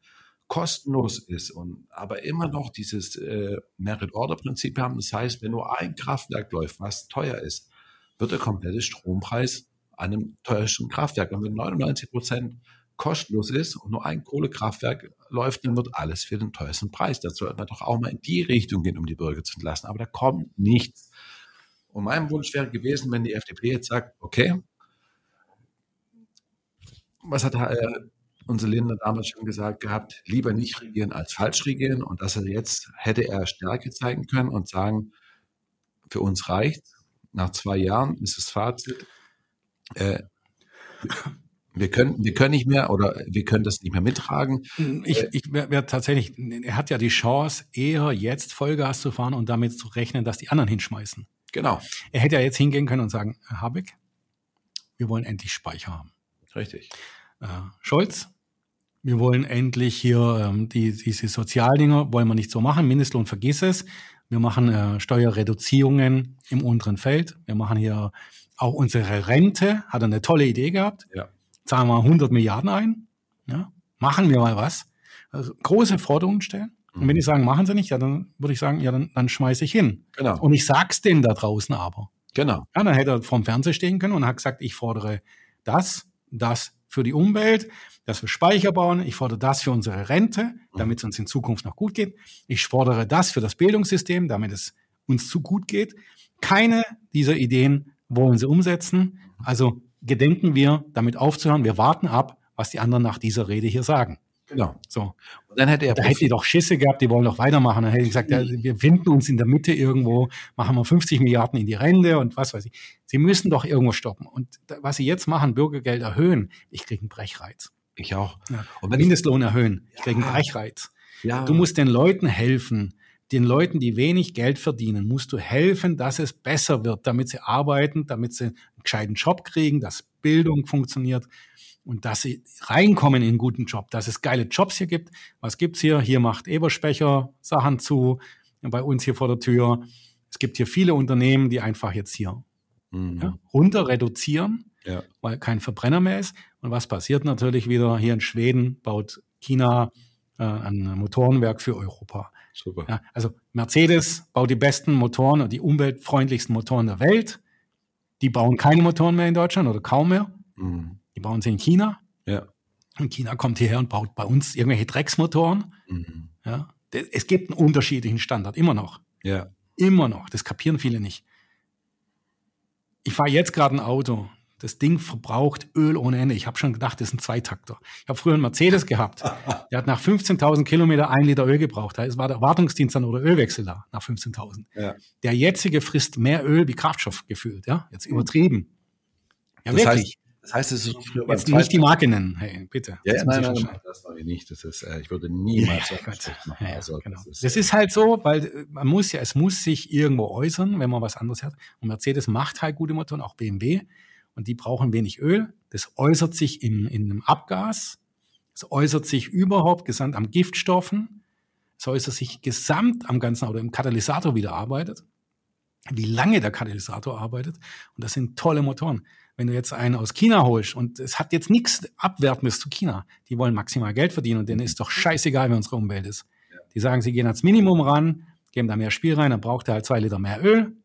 kostenlos ist und aber immer noch dieses äh, Merit-Order-Prinzip haben. Das heißt, wenn nur ein Kraftwerk läuft, was teuer ist, wird der komplette Strompreis einem teuersten Kraftwerk. Und wenn 99 Prozent kostenlos ist und nur ein Kohlekraftwerk läuft, dann wird alles für den teuersten Preis. Das sollte man doch auch mal in die Richtung gehen, um die Bürger zu entlasten. Aber da kommt nichts. Und mein Wunsch wäre gewesen, wenn die FDP jetzt sagt, okay, was hat äh, unsere Länder damals schon gesagt gehabt, lieber nicht regieren als falsch regieren. Und dass er jetzt hätte er Stärke zeigen können und sagen, für uns reicht. Nach zwei Jahren ist das Fazit, äh, wir können, wir können nicht mehr oder wir können das nicht mehr mittragen.
Ich, ich wäre wär tatsächlich, er hat ja die Chance, eher jetzt Vollgas zu fahren und damit zu rechnen, dass die anderen hinschmeißen.
Genau,
Er hätte ja jetzt hingehen können und sagen, Herr Habeck, wir wollen endlich Speicher haben.
richtig.
Äh, Scholz, wir wollen endlich hier ähm, die, diese Sozialdinger, wollen wir nicht so machen, Mindestlohn vergiss es. Wir machen äh, Steuerreduzierungen im unteren Feld. Wir machen hier auch unsere Rente, hat er eine tolle Idee gehabt.
Ja.
Zahlen wir 100 Milliarden ein. Ja, machen wir mal was. Also große Forderungen stellen. Und wenn die sagen, machen sie nicht, ja, dann würde ich sagen, ja, dann, dann schmeiße ich hin.
Genau,
Und ich sag's denen da draußen aber.
genau.
Ja, dann hätte er vorm Fernseher stehen können und hat gesagt, ich fordere das, das für die Umwelt, dass wir Speicher bauen. Ich fordere das für unsere Rente, damit es uns in Zukunft noch gut geht. Ich fordere das für das Bildungssystem, damit es uns zu gut geht. Keine dieser Ideen wollen sie umsetzen. Also gedenken wir, damit aufzuhören. Wir warten ab, was die anderen nach dieser Rede hier sagen.
genau.
So.
Und dann hätte er
Da hätte die doch Schisse gehabt, die wollen doch weitermachen. Dann hätte ich gesagt, ja, wir finden uns in der Mitte irgendwo, machen wir 50 Milliarden in die Rente und was weiß ich. Sie müssen doch irgendwo stoppen. Und was sie jetzt machen, Bürgergeld erhöhen, ich kriege einen Brechreiz.
ich auch.
Ja.
Und wenn
Mindestlohn erhöhen, ich kriege einen. Brechreiz.
ja,
Du musst den Leuten helfen. Den Leuten, die wenig Geld verdienen, musst du helfen, dass es besser wird, damit sie arbeiten, damit sie einen gescheiten Job kriegen, dass Bildung funktioniert und dass sie reinkommen in einen guten Job, dass es geile Jobs hier gibt. Was gibt's hier? Hier macht Eberspecher Sachen zu, bei uns hier vor der Tür. Es gibt hier viele Unternehmen, die einfach jetzt hier
Mhm.
ja, runter reduzieren,
ja.
weil kein Verbrenner mehr ist. Und was passiert natürlich wieder? Hier in Schweden baut China äh, ein Motorenwerk für Europa.
Super.
Ja, also Mercedes baut die besten Motoren und die umweltfreundlichsten Motoren der Welt. Die bauen keine Motoren mehr in Deutschland oder kaum mehr.
Mhm.
Die bauen sie in China.
Ja.
Und China kommt hierher und baut bei uns irgendwelche Drecksmotoren.
Mhm.
Ja. Es gibt einen unterschiedlichen Standard, immer noch.
ja.
Immer noch. Das kapieren viele nicht. Ich fahre jetzt gerade ein Auto. Das Ding verbraucht Öl ohne Ende. Ich habe schon gedacht, das ist ein Zweitakter. Ich habe früher einen Mercedes gehabt. [laughs] Der hat nach 15.000 Kilometer ein Liter Öl gebraucht. Da war der Wartungsdienst dann oder Ölwechsel da nach 15.000.
Ja.
Der jetzige frisst mehr Öl wie Kraftstoff gefühlt. Ja, jetzt übertrieben. Ja,
Das
wirklich.
heißt, Das heißt, es ist
früher Jetzt nicht die Marke nennen, hey, bitte.
Ja, ja nein, nein, nein, das mache ich nicht. Das ist, äh, ich würde niemals
ja, so machen. Ja, also, genau. das, ist, das ist halt so, weil äh, man muss ja, es muss sich irgendwo äußern, wenn man was anderes hat. Und Mercedes macht halt gute Motoren, auch BMW. Und die brauchen wenig Öl. Das äußert sich in, in einem Abgas. Es äußert sich überhaupt gesamt am Giftstoffen. Es äußert sich gesamt am ganzen Auto, im Katalysator wieder arbeitet. Wie lange der Katalysator arbeitet. Und das sind tolle Motoren wenn du jetzt einen aus China holst und es hat jetzt nichts Abwertendes zu China, die wollen maximal Geld verdienen und denen ist doch scheißegal, wie unsere Umwelt ist. Die sagen, sie gehen ans Minimum ran, geben da mehr Spiel rein, dann braucht er halt zwei Liter mehr Öl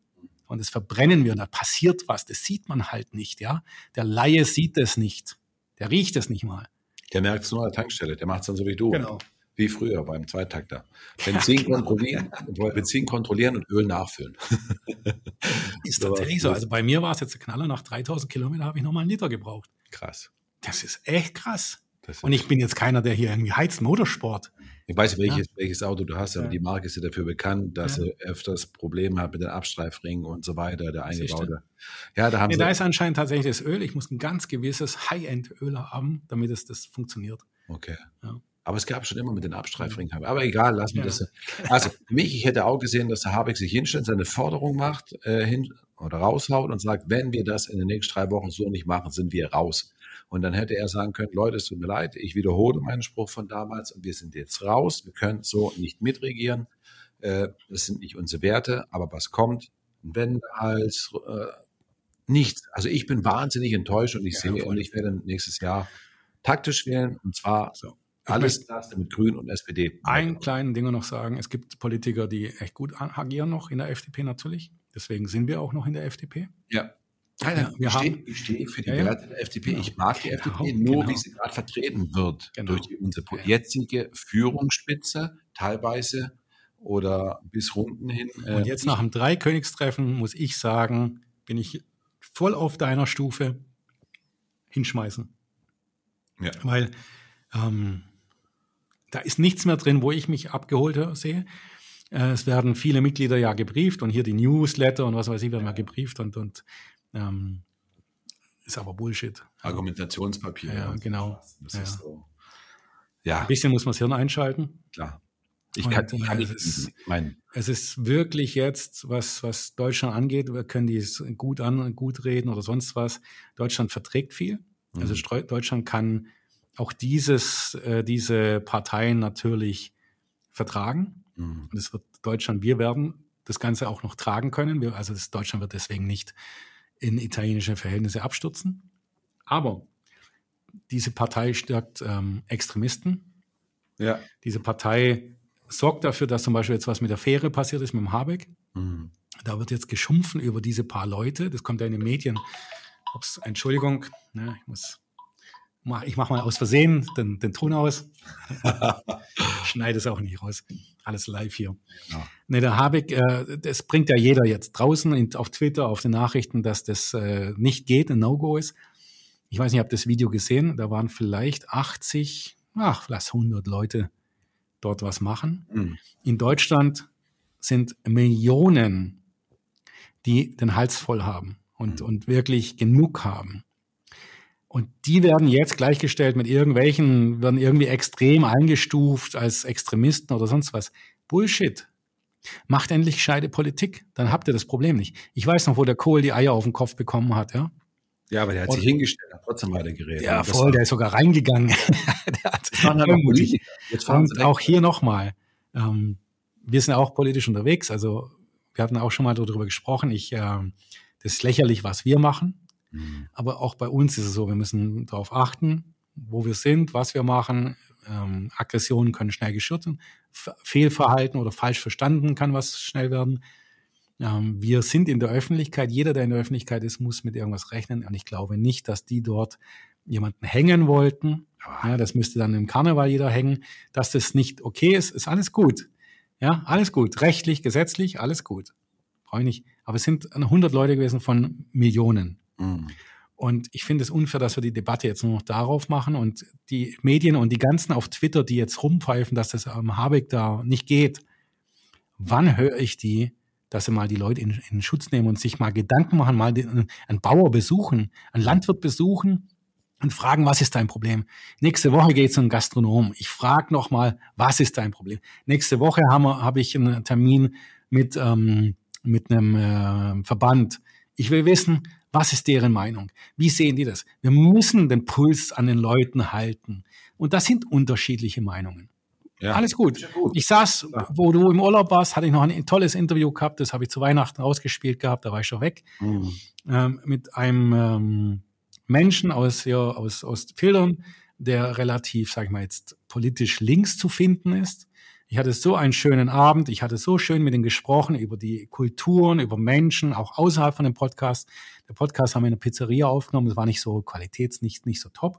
und das verbrennen wir und da passiert was. Das sieht man halt nicht, ja. Der Laie sieht das nicht. Der riecht es nicht mal.
Der merkt es nur an der Tankstelle. Der macht es dann so wie du.
Genau
wie früher beim Zweitakter. Benzin, [laughs] ja, genau. kontrollieren, Benzin kontrollieren und Öl nachfüllen. [laughs]
Ist tatsächlich so. Also bei mir war es jetzt der Knaller, nach 3000 Kilometern habe ich nochmal einen Liter gebraucht.
Krass.
Das ist echt krass. Ist und ich bin jetzt keiner, der hier irgendwie heizt Motorsport.
Ich weiß, welches, ja. welches Auto du hast, aber ja. die Marke ist ja dafür bekannt, dass ja. sie öfters Probleme hat mit den Abstreifringen und so weiter, der eingebaute.
Ja, da haben nee, sie. Da ist anscheinend tatsächlich das Öl. Ich muss ein ganz gewisses High-End-Öl haben, damit es das funktioniert.
Okay. Ja. Aber es gab schon immer mit den Abstreifringen. Aber egal, lassen wir ja. das. Also für mich, ich hätte auch gesehen, dass der Habeck sich hinstellt, seine Forderung macht äh, hin oder raushaut und sagt, wenn wir das in den nächsten drei Wochen so nicht machen, sind wir raus. Und dann hätte er sagen können, Leute, es tut mir leid, ich wiederhole meinen Spruch von damals und wir sind jetzt raus. Wir können so nicht mitregieren. Äh, das sind nicht unsere Werte, aber was kommt, wenn als äh, nichts. Also ich bin wahnsinnig enttäuscht und ich ja, sehe und ich werde nächstes Jahr taktisch wählen und zwar so. Alles das mit Grün und SPD.
Ein kleinen Ding noch sagen. Es gibt Politiker, die echt gut agieren noch in der FDP natürlich. Deswegen sind wir auch noch in der FDP.
Ja. Nein, nein, wir ich, stehe, ich stehe für die ja, Werte der FDP. Genau. Ich mag die genau, FDP nur, genau. wie sie gerade vertreten wird. Genau. Durch unsere jetzige Führungsspitze, teilweise oder bis Runden hin.
Äh, und jetzt nach dem Dreikönigstreffen muss ich sagen, bin ich voll auf deiner Stufe hinschmeißen. Ja. Weil ähm, da ist nichts mehr drin, wo ich mich abgeholt sehe. Äh, es werden viele Mitglieder ja gebrieft und hier die Newsletter und was weiß ich werden mal gebrieft und, und ähm, ist aber Bullshit.
Argumentationspapier.
Ja, genau.
Das ja. ist so.
Ja. Ein bisschen muss man das Hirn einschalten.
Klar.
Ich kann, und, kann es, ist, mein es ist wirklich jetzt, was, was Deutschland angeht, wir können die es gut an, gut reden oder sonst was. Deutschland verträgt viel. Also mhm. Also Deutschland kann auch dieses, äh, diese Parteien natürlich vertragen. Mhm. Und es wird Deutschland, wir werden das Ganze auch noch tragen können. Wir, also das Deutschland wird deswegen nicht in italienische Verhältnisse abstürzen. Aber diese Partei stärkt ähm, Extremisten.
Ja.
Diese Partei sorgt dafür, dass zum Beispiel jetzt was mit der Fähre passiert ist, mit dem Habeck. Mhm. Da wird jetzt geschumpfen über diese paar Leute. Das kommt ja in den Medien. Ups, Entschuldigung, ne, ich muss ich mache mal aus Versehen den, den Ton aus. [laughs] Schneide es auch nicht raus. Alles live hier. Ja. Ne, der Habeck, äh, das bringt ja jeder jetzt draußen in, auf Twitter, auf den Nachrichten, dass das äh, nicht geht, ein No-Go ist. Ich weiß nicht, ich habe das Video gesehen. Da waren vielleicht 80, ach, lass 100 Leute dort was machen. Mhm. In Deutschland sind Millionen, die den Hals voll haben und, mhm. und wirklich genug haben. Und die werden jetzt gleichgestellt mit irgendwelchen, werden irgendwie extrem eingestuft als Extremisten oder sonst was. Bullshit. Macht endlich scheide Politik, dann habt ihr das Problem nicht. Ich weiß noch, wo der Kohl die Eier auf den Kopf bekommen hat, ja.
Ja, aber der hat sich hingestellt, hat trotzdem weiter geredet.
Ja, voll, der ist sogar reingegangen. [laughs] der hat Jetzt und auch hier nochmal, ähm, wir sind auch politisch unterwegs, also wir hatten auch schon mal darüber gesprochen. Ich, äh, das ist lächerlich, was wir machen. Mhm. Aber auch bei uns ist es so, wir müssen darauf achten, wo wir sind, was wir machen. Ähm, Aggressionen können schnell geschürt werden. Fehlverhalten oder falsch verstanden kann was schnell werden. Ähm, wir sind in der Öffentlichkeit. Jeder, der in der Öffentlichkeit ist, muss mit irgendwas rechnen. Und ich glaube nicht, dass die dort jemanden hängen wollten. Ja, das müsste dann im Karneval jeder hängen. Dass das nicht okay ist, ist alles gut. Ja, alles gut. Rechtlich, gesetzlich, alles gut. Brauche ich nicht. Aber es sind 100 Leute gewesen von Millionen. Mhm. Und ich finde es unfair, dass wir die Debatte jetzt nur noch darauf machen und die Medien und die ganzen auf Twitter, die jetzt rumpfeifen, dass das am Habeck da nicht geht. Wann höre ich die dass sie mal die Leute in, in Schutz nehmen und sich mal Gedanken machen, mal den, einen Bauer besuchen, einen Landwirt besuchen und fragen, was ist dein Problem? Nächste Woche geht es zum Gastronom. Ich frage nochmal, was ist dein Problem? Nächste Woche habe hab ich einen Termin mit, ähm, mit einem äh, Verband. Ich will wissen, was ist deren Meinung? Wie sehen die das? Wir müssen den Puls an den Leuten halten. Und das sind unterschiedliche Meinungen. Ja. Alles gut. gut. Ich saß, wo du im Urlaub warst, hatte ich noch ein tolles Interview gehabt, das habe ich zu Weihnachten ausgespielt gehabt, da war ich schon weg, mhm. ähm, mit einem ähm, Menschen aus, ja, aus, aus Filtern, der relativ, sag ich mal jetzt, politisch links zu finden ist. Ich hatte so einen schönen Abend. Ich hatte so schön mit ihm gesprochen über die Kulturen, über Menschen, auch außerhalb von dem Podcast. Der Podcast haben wir in der Pizzeria aufgenommen. Es war nicht so qualitäts, nicht, nicht so top.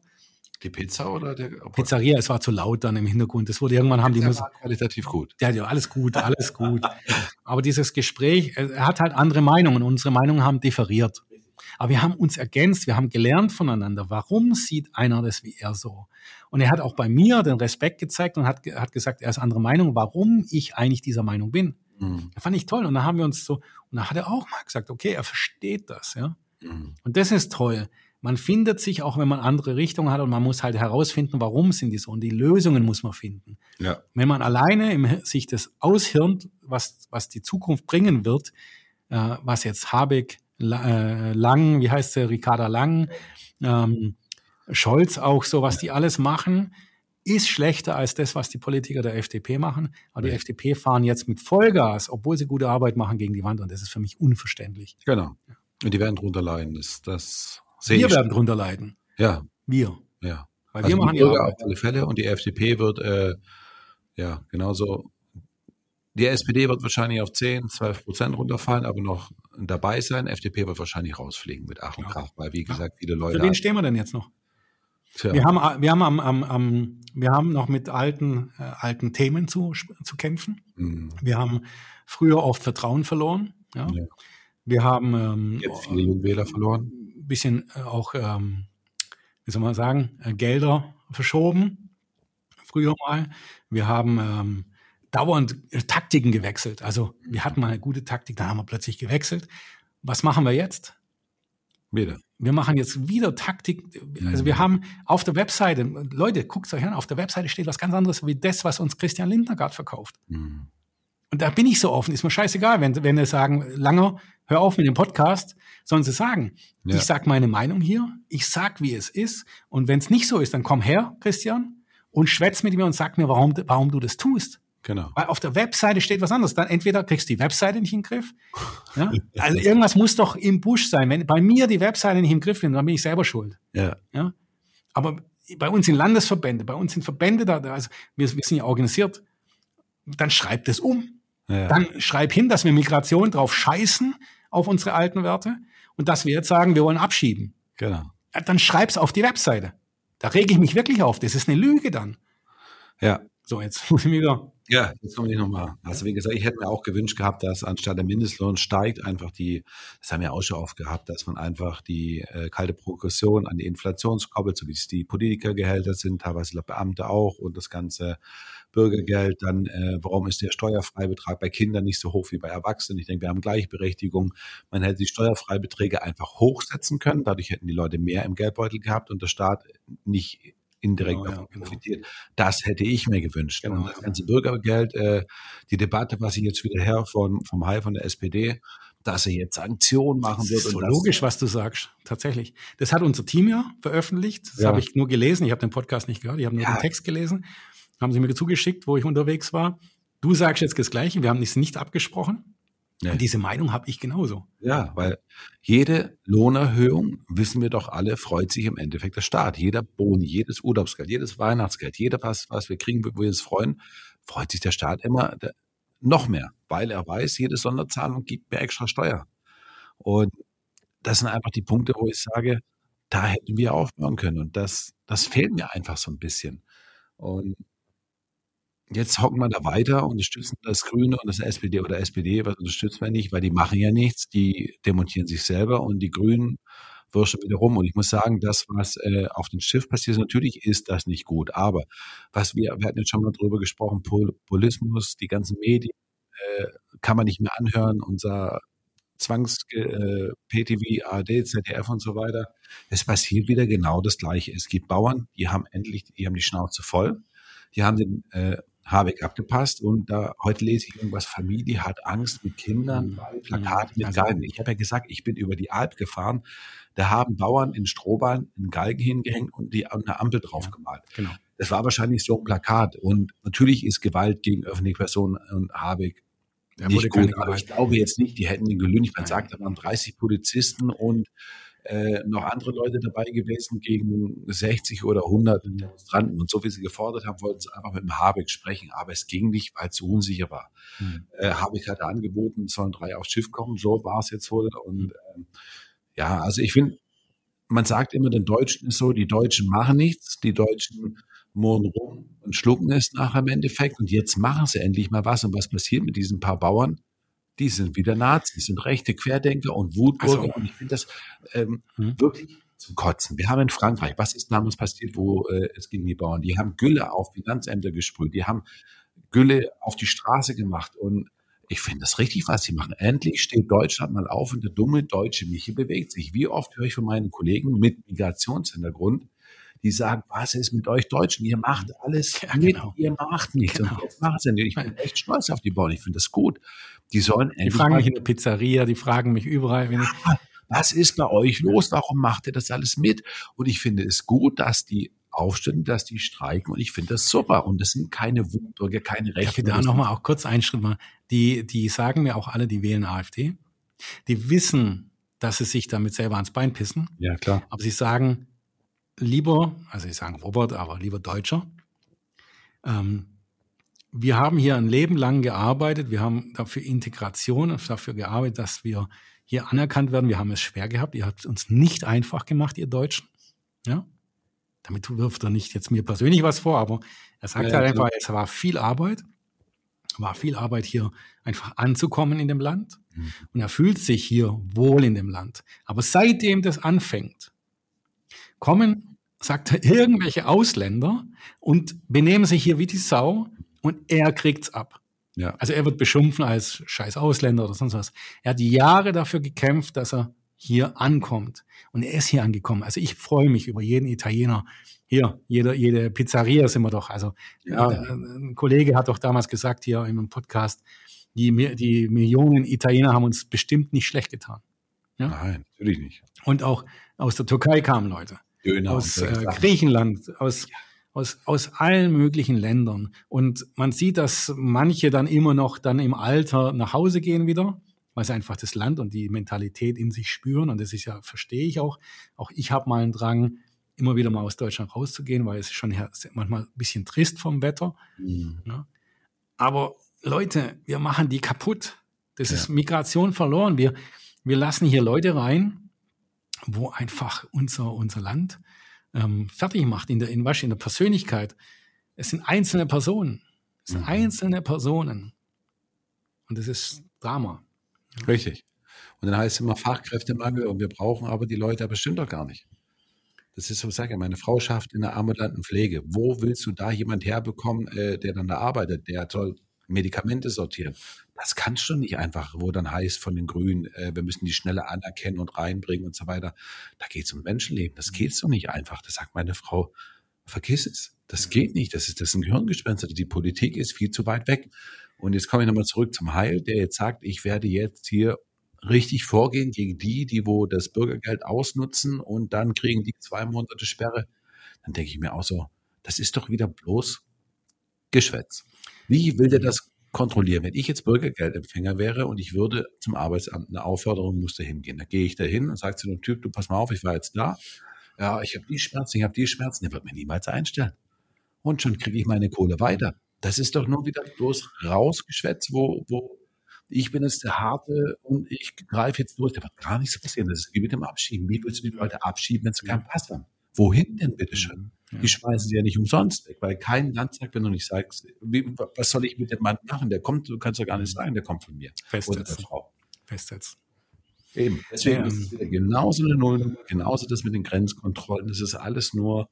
Die Pizza oder der
Pizzeria, es war zu laut dann im Hintergrund. Das wurde irgendwann haben die
Musik qualitativ gut.
Ja, ja, alles gut, alles gut. Aber dieses Gespräch, er hat halt andere Meinungen. Unsere Meinungen haben differiert. Aber wir haben uns ergänzt, wir haben gelernt voneinander. Warum sieht einer das wie er so? Und er hat auch bei mir den Respekt gezeigt und hat, hat gesagt, er ist anderer Meinung, warum ich eigentlich dieser Meinung bin. Mhm. Das fand ich toll. Und da haben wir uns so, und da hat er auch mal gesagt, okay, er versteht das, ja. Mhm. Und das ist toll. Man findet sich auch, wenn man andere Richtungen hat und man muss halt herausfinden, warum sind die so und die Lösungen muss man finden. Ja. Wenn man alleine im, sich das aushirnt, was, was die Zukunft bringen wird, äh, was jetzt Habeck, Lang, wie heißt der, Ricarda Lang, ähm, Scholz auch so, was die alles machen, ist schlechter als das, was die Politiker der FDP machen. Aber die FDP fahren jetzt mit Vollgas, obwohl sie gute Arbeit machen, gegen die Wand. Und das ist für mich unverständlich.
Genau. Und die werden drunter leiden. Das, das
sehe wir ich. werden drunter leiden.
Ja.
Wir.
Ja.
Weil also wir machen die Arbeit.
auf alle Fälle. Und die FDP wird, äh, ja, genauso die SPD wird wahrscheinlich auf 10, 12 Prozent runterfallen, aber noch dabei sein. FDP wird wahrscheinlich rausfliegen mit Ach und Krach, weil wie gesagt, viele Leute.
Für wen stehen wir denn jetzt noch? Tja. Wir haben, wir haben am, am, am, wir haben noch mit alten, äh, alten Themen zu, zu kämpfen. Mhm. Wir haben früher oft Vertrauen verloren. Ja. ja. Wir haben ähm,
jetzt viele Jungwähler verloren.
Ein bisschen äh, auch, ähm, wie soll man sagen, äh, Gelder verschoben. Früher mal. Wir haben ähm, dauernd äh, Taktiken gewechselt. Also wir hatten mal eine gute Taktik, dann haben wir plötzlich gewechselt. Was machen wir jetzt?
Wieder.
Wir machen jetzt wieder Taktik. Also wir haben auf der Webseite, Leute, guckt euch an, auf der Webseite steht was ganz anderes wie das, was uns Christian Lindner gerade verkauft. Mhm. Und da bin ich so offen, ist mir scheißegal, wenn, wenn sie sagen, Langer, hör auf mit dem Podcast, sollen sie sagen, ja. ich sag meine Meinung hier, ich sag, wie es ist. Und wenn es nicht so ist, dann komm her, Christian, und schwätz mit mir und sag mir, warum, warum du das tust.
Genau.
Weil auf der Webseite steht was anderes. Dann entweder kriegst du die Webseite nicht in den Griff. [laughs] Ja? Also irgendwas muss doch im Busch sein. Wenn bei mir die Webseite nicht im Griff ist, dann bin ich selber schuld.
Ja.
ja? Aber bei uns sind Landesverbände, bei uns sind Verbände da, also wir, wir sind ja organisiert. Dann schreib das um. Ja. Dann schreib hin, dass wir Migration drauf scheißen auf unsere alten Werte und dass wir jetzt sagen, wir wollen abschieben.
Genau.
Dann schreib's auf die Webseite. Da rege ich mich wirklich auf. Das ist eine Lüge dann.
Ja.
So, jetzt muss ich wieder
ja, jetzt komme ich nochmal. Also wie gesagt, ich hätte mir auch gewünscht gehabt, dass anstatt der Mindestlohn steigt einfach die, das haben wir auch schon oft gehabt, dass man einfach die äh, kalte Progression an die Inflation koppelt, so wie es die Politikergehälter sind, teilweise Beamte auch und das ganze Bürgergeld. Dann, äh, warum ist der Steuerfreibetrag bei Kindern nicht so hoch wie bei Erwachsenen? Ich denke, wir haben Gleichberechtigung. Man hätte die Steuerfreibeträge einfach hochsetzen können. Dadurch hätten die Leute mehr im Geldbeutel gehabt und der Staat nicht indirekt genau, davon ja, profitiert. Genau. Das hätte ich mir gewünscht. Genau, und das ganze Bürgergeld, äh, die Debatte, was ich jetzt wieder her von, vom Hai von der SPD, dass er jetzt Sanktionen machen wird. Das
ist so logisch, was du sagst, tatsächlich. Das hat unser Team ja veröffentlicht. Das ja. habe ich nur gelesen. Ich habe den Podcast nicht gehört. Ich habe nur ja. den Text gelesen. Haben sie mir zugeschickt, wo ich unterwegs war. Du sagst jetzt das Gleiche. Wir haben es nicht abgesprochen. Nee. Und diese Meinung habe ich genauso.
Ja, weil jede Lohnerhöhung, wissen wir doch alle, freut sich im Endeffekt der Staat. Jeder Boni, jedes Urlaubsgeld, jedes Weihnachtsgeld, jeder was, was wir kriegen, wo wir uns freuen, freut sich der Staat immer noch mehr, weil er weiß, jede Sonderzahlung gibt mir extra Steuer. Und das sind einfach die Punkte, wo ich sage, da hätten wir aufbauen können. Und das, das fehlt mir einfach so ein bisschen. Und Jetzt hocken wir da weiter, unterstützen das Grüne und das SPD oder SPD, was unterstützen wir nicht, weil die machen ja nichts, die demontieren sich selber und die Grünen wirschen wieder rum. Und ich muss sagen, das, was äh, auf dem Schiff passiert, natürlich ist das nicht gut. Aber was wir, wir hatten jetzt schon mal drüber gesprochen, Populismus, die ganzen Medien, äh, kann man nicht mehr anhören, unser Zwangs-PTV, äh, ARD, ZDF und so weiter. Es passiert wieder genau das Gleiche. Es gibt Bauern, die haben endlich, die haben die Schnauze voll. Die haben den äh, Habeck abgepasst und da heute lese ich irgendwas, Familie hat Angst mit Kindern, weil mhm. Plakate mit also Galgen. Ich habe ja gesagt, ich bin über die Alp gefahren, da haben Bauern in Strohballen einen Galgen hingehängt und die an eine Ampel draufgemalt. Ja, genau. Das war wahrscheinlich so ein Plakat und natürlich ist Gewalt gegen öffentliche Personen und Habeck der nicht gut, aber ich glaube jetzt nicht, die hätten ihn gelüncht. Man sagt, da waren 30 Polizisten und äh, noch andere Leute dabei gewesen gegen 60 oder 100 Demonstranten. Und so wie sie gefordert haben, wollten sie einfach mit dem Habeck sprechen. Aber es ging nicht, weil es zu unsicher war. Mhm. Äh, Habeck hatte angeboten, es sollen drei aufs Schiff kommen. So war es jetzt wohl. Und äh, ja, also ich finde, man sagt immer, den Deutschen ist so, die Deutschen machen nichts, die Deutschen murren rum und schlucken es nachher im Endeffekt. Und jetzt machen sie endlich mal was. Und was passiert mit diesen paar Bauern? Die sind wieder Nazis und rechte Querdenker und Wutbürger. Also, und ich finde das ähm, hm. wirklich zum Kotzen. Wir haben in Frankreich, was ist damals passiert, wo äh, es gegen die Bauern? Die haben Gülle auf Finanzämter gesprüht, die haben Gülle auf die Straße gemacht und ich finde das richtig, was sie machen. Endlich steht Deutschland mal auf und der dumme deutsche Michi bewegt sich. Wie oft höre ich von meinen Kollegen mit Migrationshintergrund, die sagen, was ist mit euch Deutschen? Ihr macht alles ja, mit, genau. ihr macht nichts. Genau. Und jetzt machen sie nicht. Ich bin echt stolz auf die Bauern. Ich finde das gut. Die sollen
Die fragen mich in der Pizzeria, die fragen mich überall.
Ja, was ist bei euch los? Warum macht ihr das alles mit? Und ich finde es gut, dass die aufstehen, dass die streiken und ich finde das super. Und das sind keine Wutbürger, keine Rechte.
Ja, da nochmal auch kurz einen Schritt mal. Die, die sagen mir auch alle, die wählen AfD. Die wissen, dass sie sich damit selber ans Bein pissen.
Ja, klar.
Aber sie sagen, lieber, also sie sagen Robert, aber lieber Deutscher, ähm, wir haben hier ein Leben lang gearbeitet, wir haben dafür Integration, dafür gearbeitet, dass wir hier anerkannt werden. Wir haben es schwer gehabt. Ihr habt es uns nicht einfach gemacht, ihr Deutschen. Ja? Damit wirft er nicht jetzt mir persönlich was vor, aber er sagt ja, halt einfach, es war viel Arbeit, war viel Arbeit hier einfach anzukommen in dem Land. Mhm. Und er fühlt sich hier wohl in dem Land. Aber seitdem das anfängt, kommen, sagt er, irgendwelche Ausländer und benehmen sich hier wie die Sau und er kriegt's ab. Ja. Also er wird beschimpfen als scheiß Ausländer oder sonst was. Er hat Jahre dafür gekämpft, dass er hier ankommt. Und er ist hier angekommen. Also ich freue mich über jeden Italiener. Hier, jede, jede Pizzeria sind wir doch. Also ja. ein Kollege hat doch damals gesagt hier in einem Podcast, die, die Millionen Italiener haben uns bestimmt nicht schlecht getan.
Ja? Nein, natürlich nicht.
Und auch aus der Türkei kamen Leute. Döner aus äh, Griechenland, aus ja aus, aus allen möglichen Ländern. Und man sieht, dass manche dann immer noch dann im Alter nach Hause gehen wieder, weil sie einfach das Land und die Mentalität in sich spüren. Und das ist ja, verstehe ich auch. Auch ich habe mal einen Drang, immer wieder mal aus Deutschland rauszugehen, weil es ist schon manchmal ein bisschen trist vom Wetter. Mhm. Ja. Aber Leute, wir machen die kaputt. Das ja. ist Migration verloren. Wir, wir lassen hier Leute rein, wo einfach unser, unser Land ähm, fertig macht in der, in, in der Persönlichkeit. Es sind einzelne Personen. Es sind mhm. einzelne Personen. Und das ist Drama.
Richtig. Und dann heißt es immer Fachkräftemangel und wir brauchen aber die Leute, aber stimmt doch gar nicht. Das ist so, ich sage ja, meine Frau schafft in der ambulanten Pflege. Wo willst du da jemand herbekommen, äh, der dann da arbeitet? Der soll Medikamente sortieren. Das kannst du nicht einfach, wo dann heißt von den Grünen, äh, wir müssen die schneller anerkennen und reinbringen und so weiter. Da geht es um Menschenleben. Das geht so nicht einfach. Das sagt meine Frau, vergiss es. Das geht nicht. Das ist, das ist ein Gehirngespinst. Die Politik ist viel zu weit weg. Und jetzt komme ich nochmal zurück zum Heil, der jetzt sagt, ich werde jetzt hier richtig vorgehen gegen die, die wo das Bürgergeld ausnutzen und dann kriegen die zwei Monate Sperre. Dann denke ich mir auch so, das ist doch wieder bloß Geschwätz. Wie will der das kontrollieren? Wenn ich jetzt Bürgergeldempfänger wäre und ich würde zum Arbeitsamt eine Aufforderung musste hingehen, dann gehe ich da hin und sage zu dem Typ, du pass mal auf, ich war jetzt da, ja, ich habe die Schmerzen, ich habe die Schmerzen, der wird mir niemals einstellen. Und schon kriege ich meine Kohle weiter. Das ist doch nur wieder bloß rausgeschwätzt, wo, wo ich bin jetzt der Harte und ich greife jetzt durch. Da wird gar nichts passieren. Das ist wie mit dem Abschieben. Wie willst du die Leute abschieben, wenn sie keinen Pass haben? Wohin denn, bitteschön? Ja. Die schmeißen sie ja nicht umsonst weg, weil kein Land sagt, wenn du nicht sagst, wie, was soll ich mit dem Mann machen? Der kommt, du kannst ja gar nicht sagen, der kommt von mir.
Festsetzen. Oder der Frau. Festsetzen.
Eben. Deswegen ja. ist es wieder genauso eine Nullnummer, genauso das mit den Grenzkontrollen. Das ist alles nur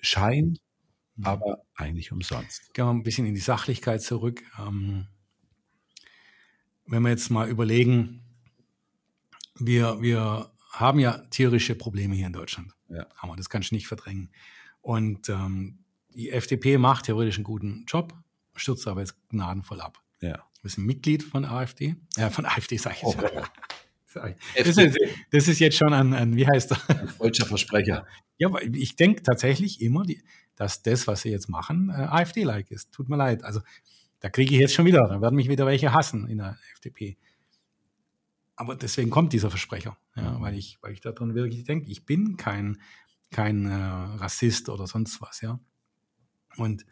Schein, mhm. aber eigentlich umsonst.
Gehen wir ein bisschen in die Sachlichkeit zurück. Ähm, wenn wir jetzt mal überlegen, wir, wir haben ja tierische Probleme hier in Deutschland.
Ja.
Haben wir, das kannst du nicht verdrängen. Und ähm, die FDP macht theoretisch einen guten Job, stürzt aber jetzt gnadenvoll ab.
Ja.
Wir sind Mitglied von AfD. Ja, von AfD sage ich jetzt.
Okay. [laughs]
Das, ist, das ist jetzt schon ein, ein wie heißt er?
Ein falscher Versprecher.
Ja, aber ich denke tatsächlich immer, die, dass das, was sie jetzt machen, äh, AfD-like ist. Tut mir leid. Also da kriege ich jetzt schon wieder, da werden mich wieder welche hassen in der FDP. Aber deswegen kommt dieser Versprecher, ja, weil ich, weil ich daran wirklich denke, ich bin kein, kein äh, Rassist oder sonst was, ja. Und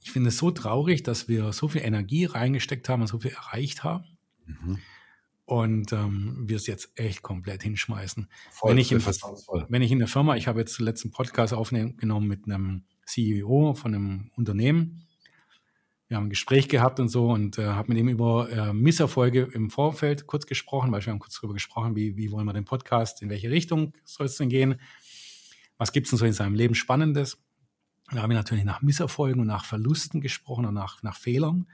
ich finde es so traurig, dass wir so viel Energie reingesteckt haben und so viel erreicht haben.
Mhm.
Und ähm, wir es jetzt echt komplett hinschmeißen.
Voll,
wenn, ich in, wenn ich in der Firma, ich habe jetzt zuletzt einen Podcast aufgenommen mit einem CEO von einem Unternehmen. Wir haben ein Gespräch gehabt und so und äh, habe mit ihm über äh, Misserfolge im Vorfeld kurz gesprochen, weil wir haben kurz darüber gesprochen, wie, wie wollen wir den Podcast, in welche Richtung soll es denn gehen, was gibt es denn so in seinem Leben Spannendes. Da haben wir natürlich nach Misserfolgen und nach Verlusten gesprochen und nach, nach Fehlern.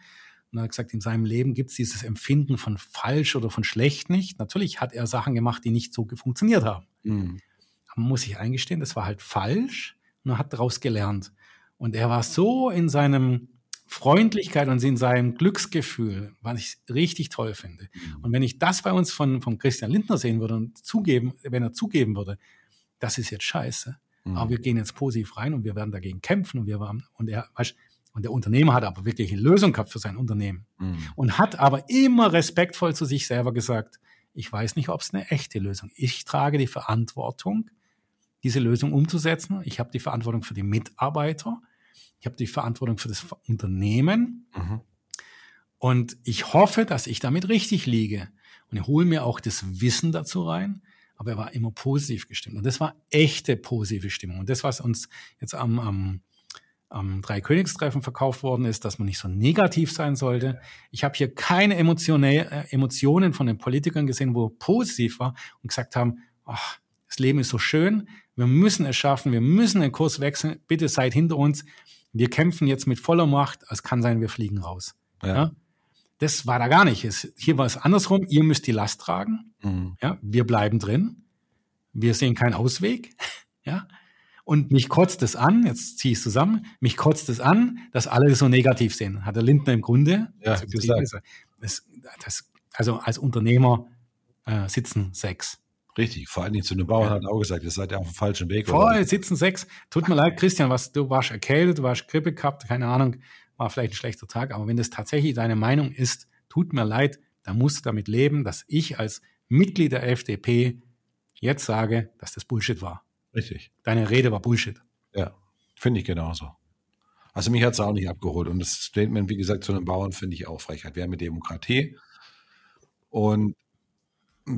Und er hat gesagt, in seinem Leben gibt es dieses Empfinden von falsch oder von schlecht nicht. Natürlich hat er Sachen gemacht, die nicht so funktioniert haben.
Mhm.
Man muss sich eingestehen, das war halt falsch und er hat daraus gelernt. Und er war so in seinem Freundlichkeit und in seinem Glücksgefühl, was ich richtig toll finde. Und wenn ich das bei uns von, von Christian Lindner sehen würde und zugeben, wenn er zugeben würde, das ist jetzt scheiße,
Mhm.
aber wir gehen jetzt positiv rein und wir werden dagegen kämpfen und wir waren, und er, weißt, und der Unternehmer hat aber wirklich eine Lösung gehabt für sein Unternehmen
Mhm.
und hat aber immer respektvoll zu sich selber gesagt, ich weiß nicht, ob es eine echte Lösung ist. Ich trage die Verantwortung, diese Lösung umzusetzen. Ich habe die Verantwortung für die Mitarbeiter. Ich habe die Verantwortung für das Unternehmen.
Mhm.
Und ich hoffe, dass ich damit richtig liege. Und ich hole mir auch das Wissen dazu rein. Aber er war immer positiv gestimmt. Und das war echte positive Stimmung. Und das, was uns jetzt am, am, am Dreikönigstreffen verkauft worden ist, dass man nicht so negativ sein sollte. Ich habe hier keine Emotione, äh, Emotionen von den Politikern gesehen, wo positiv war und gesagt haben, ach, das Leben ist so schön, wir müssen es schaffen, wir müssen den Kurs wechseln, bitte seid hinter uns, wir kämpfen jetzt mit voller Macht, es kann sein, wir fliegen raus.
Ja.
Ja? Das war da gar nicht. Es, hier war es andersrum, ihr müsst die Last tragen,
Mhm.
ja? wir bleiben drin, wir sehen keinen Ausweg, [laughs] ja? Und mich kotzt es an, jetzt ziehe ich es zusammen, mich kotzt es an, dass alle so negativ sehen. Hat der Lindner im Grunde
Ja,
also,
gesagt.
das, das, also als Unternehmer äh, sitzen sechs.
Richtig. Vor allen Dingen zu den Bauern hat er auch gesagt, ihr seid ja auf dem falschen Weg.
Vorher sitzen sechs. Tut mir leid, Christian, was, du warst erkältet, du warst Grippe gehabt, keine Ahnung, war vielleicht ein schlechter Tag, aber wenn das tatsächlich deine Meinung ist, tut mir leid, dann musst du damit leben, dass ich als Mitglied der FDP jetzt sage, dass das Bullshit war.
Richtig.
Deine Rede war Bullshit.
Ja. Finde ich genauso. Also mich hat es auch nicht abgeholt. Und das Statement, wie gesagt, zu den Bauern finde ich auch Frechheit. Wir haben eine Demokratie. Und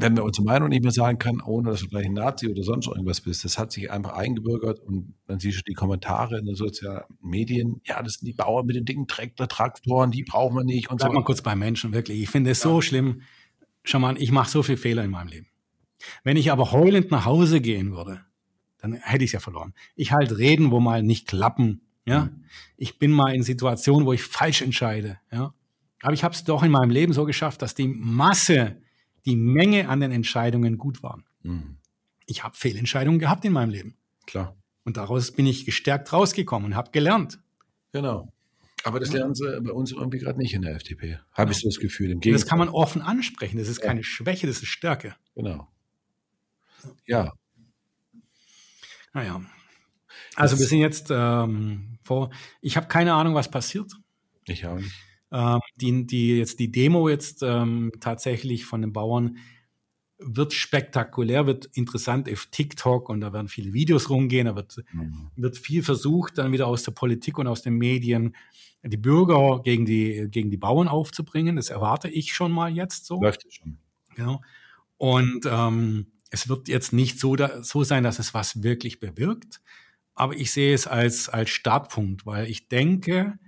wenn wir unsere Meinung nicht mehr sagen können, ohne dass du gleich ein Nazi oder sonst irgendwas bist, das hat sich einfach eingebürgert und dann siehst du die Kommentare in den sozialen Medien, ja, das sind die Bauern mit den dicken Traktor, Traktoren, die brauchen wir nicht und
Bleib
so.
mal kurz bei Menschen, wirklich. Ich finde es so schlimm. Schau mal, ich mache so viele Fehler in meinem Leben. Wenn ich aber heulend nach Hause gehen würde, dann hätte ich es ja verloren. Ich halt Reden, wo mal nicht klappen. Ja, ich bin mal in Situationen, wo ich falsch entscheide. Ja, aber ich habe es doch in meinem Leben so geschafft, dass die Masse, die Menge an den Entscheidungen gut waren.
Mhm.
Ich habe Fehlentscheidungen gehabt in meinem Leben
Klar.
und daraus bin ich gestärkt rausgekommen und habe gelernt.
Genau. Aber das lernen sie bei uns irgendwie gerade nicht in der FDP. Habe ich so das Gefühl. Im Gegenteil.
das kann man offen ansprechen. Das ist
Ja.
keine Schwäche, das ist Stärke.
Genau. Ja,
Naja. Also wir sind jetzt ähm, vor, ich habe keine Ahnung, was passiert.
ich auch nicht.
Ähm, die, die, jetzt die Demo jetzt ähm, tatsächlich von den Bauern wird spektakulär, wird interessant auf TikTok und da werden viele Videos rumgehen, da wird,
Mhm.
wird viel versucht, dann wieder aus der Politik und aus den Medien die Bürger gegen die, gegen die Bauern aufzubringen. Das erwarte ich schon mal jetzt so.
Läuft schon.
Genau. Und ähm, es wird jetzt nicht so, da, so sein, dass es was wirklich bewirkt, aber ich sehe es als, als Startpunkt, weil ich denke,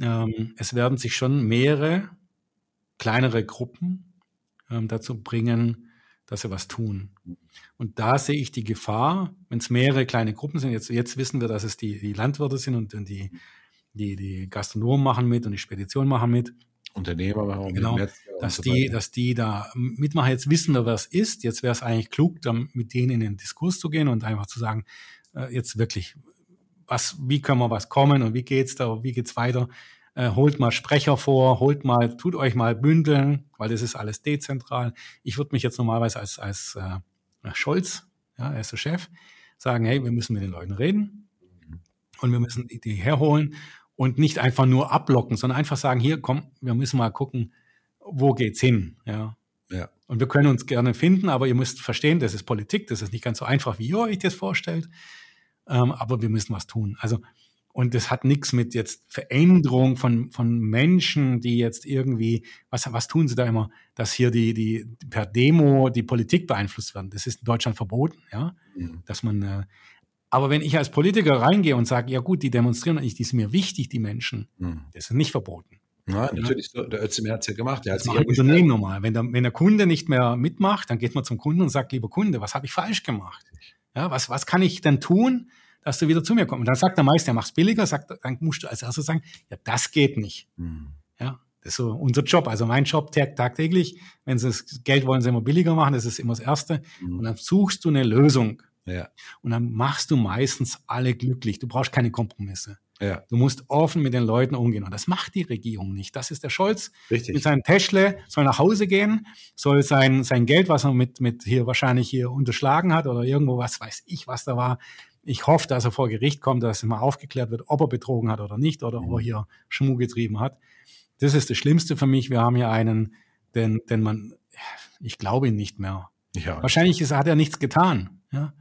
ähm, es werden sich schon mehrere kleinere Gruppen ähm, dazu bringen, dass sie was tun. Und da sehe ich die Gefahr, wenn es mehrere kleine Gruppen sind, jetzt, jetzt wissen wir, dass es die, die Landwirte sind und, und die, die, die Gastronomen machen mit und die Speditionen machen mit.
Unternehmer,
genau, dass so die, dass die da mitmachen. Jetzt wissen wir, was ist. Jetzt wäre es eigentlich klug, dann mit denen in den Diskurs zu gehen und einfach zu sagen, äh, jetzt wirklich, was, wie können wir was kommen und wie geht's da, wie geht's weiter? Äh, holt mal Sprecher vor, holt mal, tut euch mal bündeln, weil das ist alles dezentral. Ich würde mich jetzt normalerweise als, als äh, Scholz, ja, er ist der Chef, sagen, hey, wir müssen mit den Leuten reden und wir müssen die herholen und nicht einfach nur ablocken, sondern einfach sagen, hier, komm, wir müssen mal gucken, wo geht's hin, ja.
Ja.
Und wir können uns gerne finden, aber ihr müsst verstehen, das ist Politik, das ist nicht ganz so einfach, wie ihr euch das vorstellt. Ähm, aber wir müssen was tun. Also, und das hat nichts mit jetzt Veränderung von, von Menschen, die jetzt irgendwie, was, was tun sie da immer, dass hier die, die per Demo die Politik beeinflusst werden. Das ist in Deutschland verboten, ja. Mhm. Dass man, äh, aber wenn ich als Politiker reingehe und sage, ja gut, die demonstrieren nicht, die sind mir wichtig, die Menschen, mhm. das ist nicht verboten.
Ja, natürlich, der Özdemir hat es ja gemacht. Der
das macht Unternehmen normal. Wenn der, wenn der Kunde nicht mehr mitmacht, dann geht man zum Kunden und sagt, lieber Kunde, was habe ich falsch gemacht? Ja, was, was kann ich denn tun, dass du wieder zu mir kommst? Und dann sagt der Meister, mach's billiger, sagt, dann musst du als erstes sagen, ja, das geht nicht. Mhm. Ja, das ist so unser Job. Also mein Job tagtäglich, wenn sie das Geld wollen, sie immer billiger machen, das ist immer das Erste. Mhm. Und dann suchst du eine Lösung.
Ja.
Und dann machst du meistens alle glücklich. Du brauchst keine Kompromisse.
Ja.
Du musst offen mit den Leuten umgehen. Und das macht die Regierung nicht. Das ist der Scholz.
Richtig.
Mit seinem Täschle soll nach Hause gehen, soll sein, sein Geld, was er mit, mit hier wahrscheinlich hier unterschlagen hat oder irgendwo, was weiß ich, was da war. Ich hoffe, dass er vor Gericht kommt, dass es mal aufgeklärt wird, ob er betrogen hat oder nicht oder mhm. ob er mhm. hier Schmuh getrieben hat. Das ist das Schlimmste für mich. Wir haben hier einen, den, den man, ich glaube ihn nicht mehr.
Ja.
Wahrscheinlich ist, hat er nichts getan. Ja.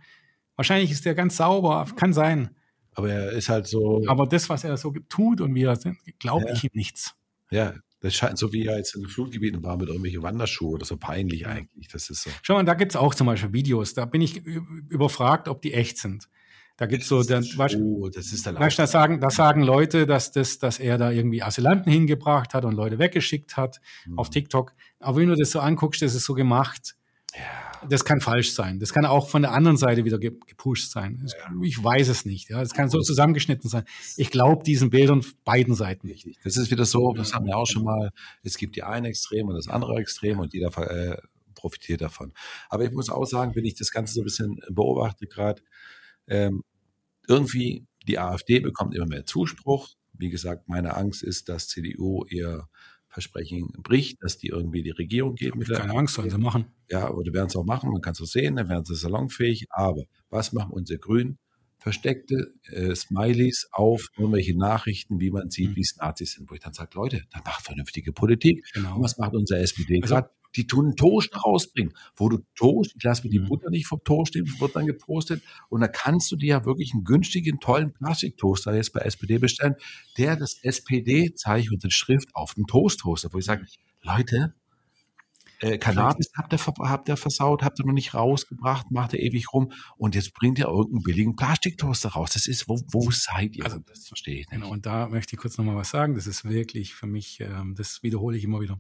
Wahrscheinlich ist er ganz sauber, kann sein.
Aber er ist halt so.
Aber das, was er so tut und wie er glaube
ja.
ich ihm nichts.
Ja, das scheint so, wie er jetzt in den Flutgebieten war mit irgendwelchen Wanderschuhen oder so peinlich eigentlich. Das ist so.
Schau mal, da gibt es auch zum Beispiel Videos. Da bin ich überfragt, ob die echt sind. Da gibt's so, dann, weißt,
oh, das ist der
weißt, da sagen, da sagen Leute, dass das, dass er da irgendwie Asylanten hingebracht hat und Leute weggeschickt hat mhm. auf TikTok. Aber wenn du das so anguckst, das ist so gemacht.
Ja
das kann falsch sein. Das kann auch von der anderen Seite wieder gepusht sein. Ich weiß es nicht. Ja, das kann so zusammengeschnitten sein. Ich glaube diesen Bildern beiden Seiten nicht.
Das ist wieder so, das haben wir auch schon mal. Es gibt die eine Extrem und das andere Extrem und jeder äh, profitiert davon. Aber ich muss auch sagen, wenn ich das Ganze so ein bisschen beobachte gerade, ähm, irgendwie die AfD bekommt immer mehr Zuspruch. Wie gesagt, meine Angst ist, dass CDU eher Versprechen bricht, dass die irgendwie die Regierung geht.
Mit keine Angst, sollen sie machen.
Ja, aber die werden es auch machen, man kann es so sehen, dann werden sie salonfähig. Aber was machen unsere Grünen? Versteckte äh, Smileys auf irgendwelche Nachrichten, wie man sieht, mhm. wie es Nazis sind, wo ich dann sage, Leute, dann macht vernünftige Politik.
Genau.
Und was macht unser SPD also, gerade? Die tun einen Toast rausbringen, wo du Toast, ich lasse mir die mhm. Butter nicht vom Toast stehen, wird dann gepostet und da kannst du dir ja wirklich einen günstigen, tollen Plastiktoaster jetzt bei SPD bestellen, der das SPD-Zeichen und die Schrift auf dem Toast toastet, wo ich sage, Leute, äh, Cannabis habt ihr, habt ihr versaut, habt ihr noch nicht rausgebracht, macht ihr ewig rum und jetzt bringt ihr irgendeinen billigen Plastiktoaster raus. Das ist, wo, wo seid ihr?
Also, das verstehe ich nicht. Genau, und da möchte ich kurz nochmal was sagen. Das ist wirklich für mich, ähm, das wiederhole ich immer wieder.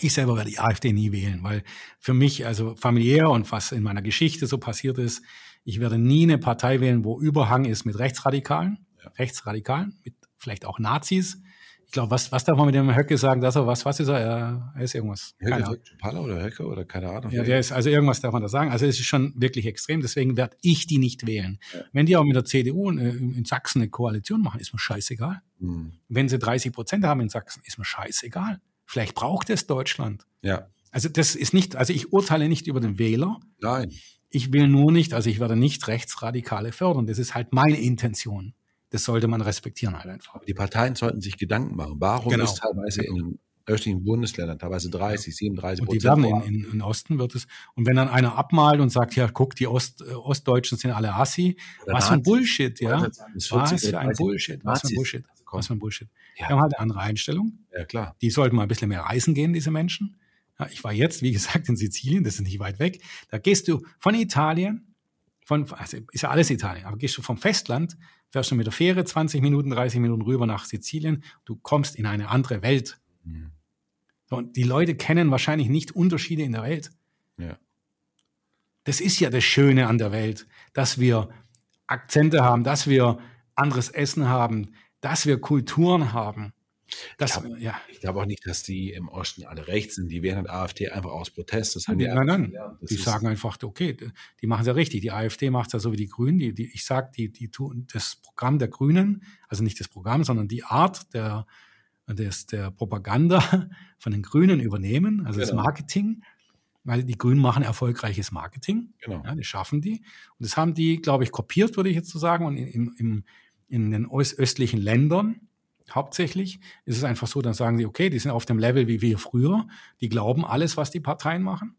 Ich selber werde die AfD nie wählen, weil für mich, also familiär und was in meiner Geschichte so passiert ist, ich werde nie eine Partei wählen, wo Überhang ist mit Rechtsradikalen, ja. Rechtsradikalen, mit vielleicht auch Nazis. Ich glaube, was, was darf man mit dem Höcke sagen, dass er, was, was ist er? Er, ist irgendwas.
Höcke, Palla oder Höcke oder keine Ahnung.
Ja, der ist, also irgendwas darf man da sagen. Also es ist schon wirklich extrem, deswegen werde ich die nicht wählen. Ja. Wenn die auch mit der CDU in, in, Sachsen eine Koalition machen, ist mir scheißegal. Mhm. Wenn sie 30 Prozent haben in Sachsen, ist mir scheißegal. Vielleicht braucht es Deutschland.
Ja.
Also das ist nicht, also ich urteile nicht über den Wähler.
Nein.
Ich will nur nicht, also ich werde nicht Rechtsradikale fördern. Das ist halt meine Intention. Das sollte man respektieren halt einfach.
Aber die Parteien sollten sich Gedanken machen. Warum genau. ist teilweise in den östlichen Bundesländern teilweise 30, 37
Prozent. Und die werden in, in, in, Osten wird es. Und wenn dann einer abmalt und sagt, ja, guck, die Ost, äh, Ostdeutschen sind alle Assi, was für ein Bullshit, ja. Was für ein Bullshit, was für ein Bullshit, was für ein Bullshit. Ja. Wir haben halt eine andere Einstellung.
Ja, klar.
Die sollten mal ein bisschen mehr reisen gehen, diese Menschen. Ja, ich war jetzt, wie gesagt, in Sizilien, das ist nicht weit weg. Da gehst du von Italien, von, also ist ja alles Italien, aber gehst du vom Festland, fährst du mit der Fähre 20 Minuten, 30 Minuten rüber nach Sizilien, du kommst in eine andere Welt. Mhm. So, und die Leute kennen wahrscheinlich nicht Unterschiede in der Welt.
Ja.
Das ist ja das Schöne an der Welt, dass wir Akzente haben, dass wir anderes Essen haben, dass wir Kulturen haben.
Das, ich glaube ja. glaub auch nicht, dass die im Osten alle rechts sind. Die wählen AfD einfach aus Protest.
Das haben die nein, nein. Die sagen einfach, okay, die machen es ja richtig. Die AfD macht es ja so wie die Grünen. Die, die, ich sage, die, die tun das Programm der Grünen, also nicht das Programm, sondern die Art der, des, der Propaganda [laughs] von den Grünen übernehmen, also genau. das Marketing. Weil die Grünen machen erfolgreiches Marketing. Genau. Ja, das schaffen die. Und das haben die, glaube ich, kopiert, würde ich jetzt so sagen. Und in, in, in den östlichen Ländern hauptsächlich ist es einfach so, dann sagen sie, okay, die sind auf dem Level wie wir früher, die glauben alles, was die Parteien machen.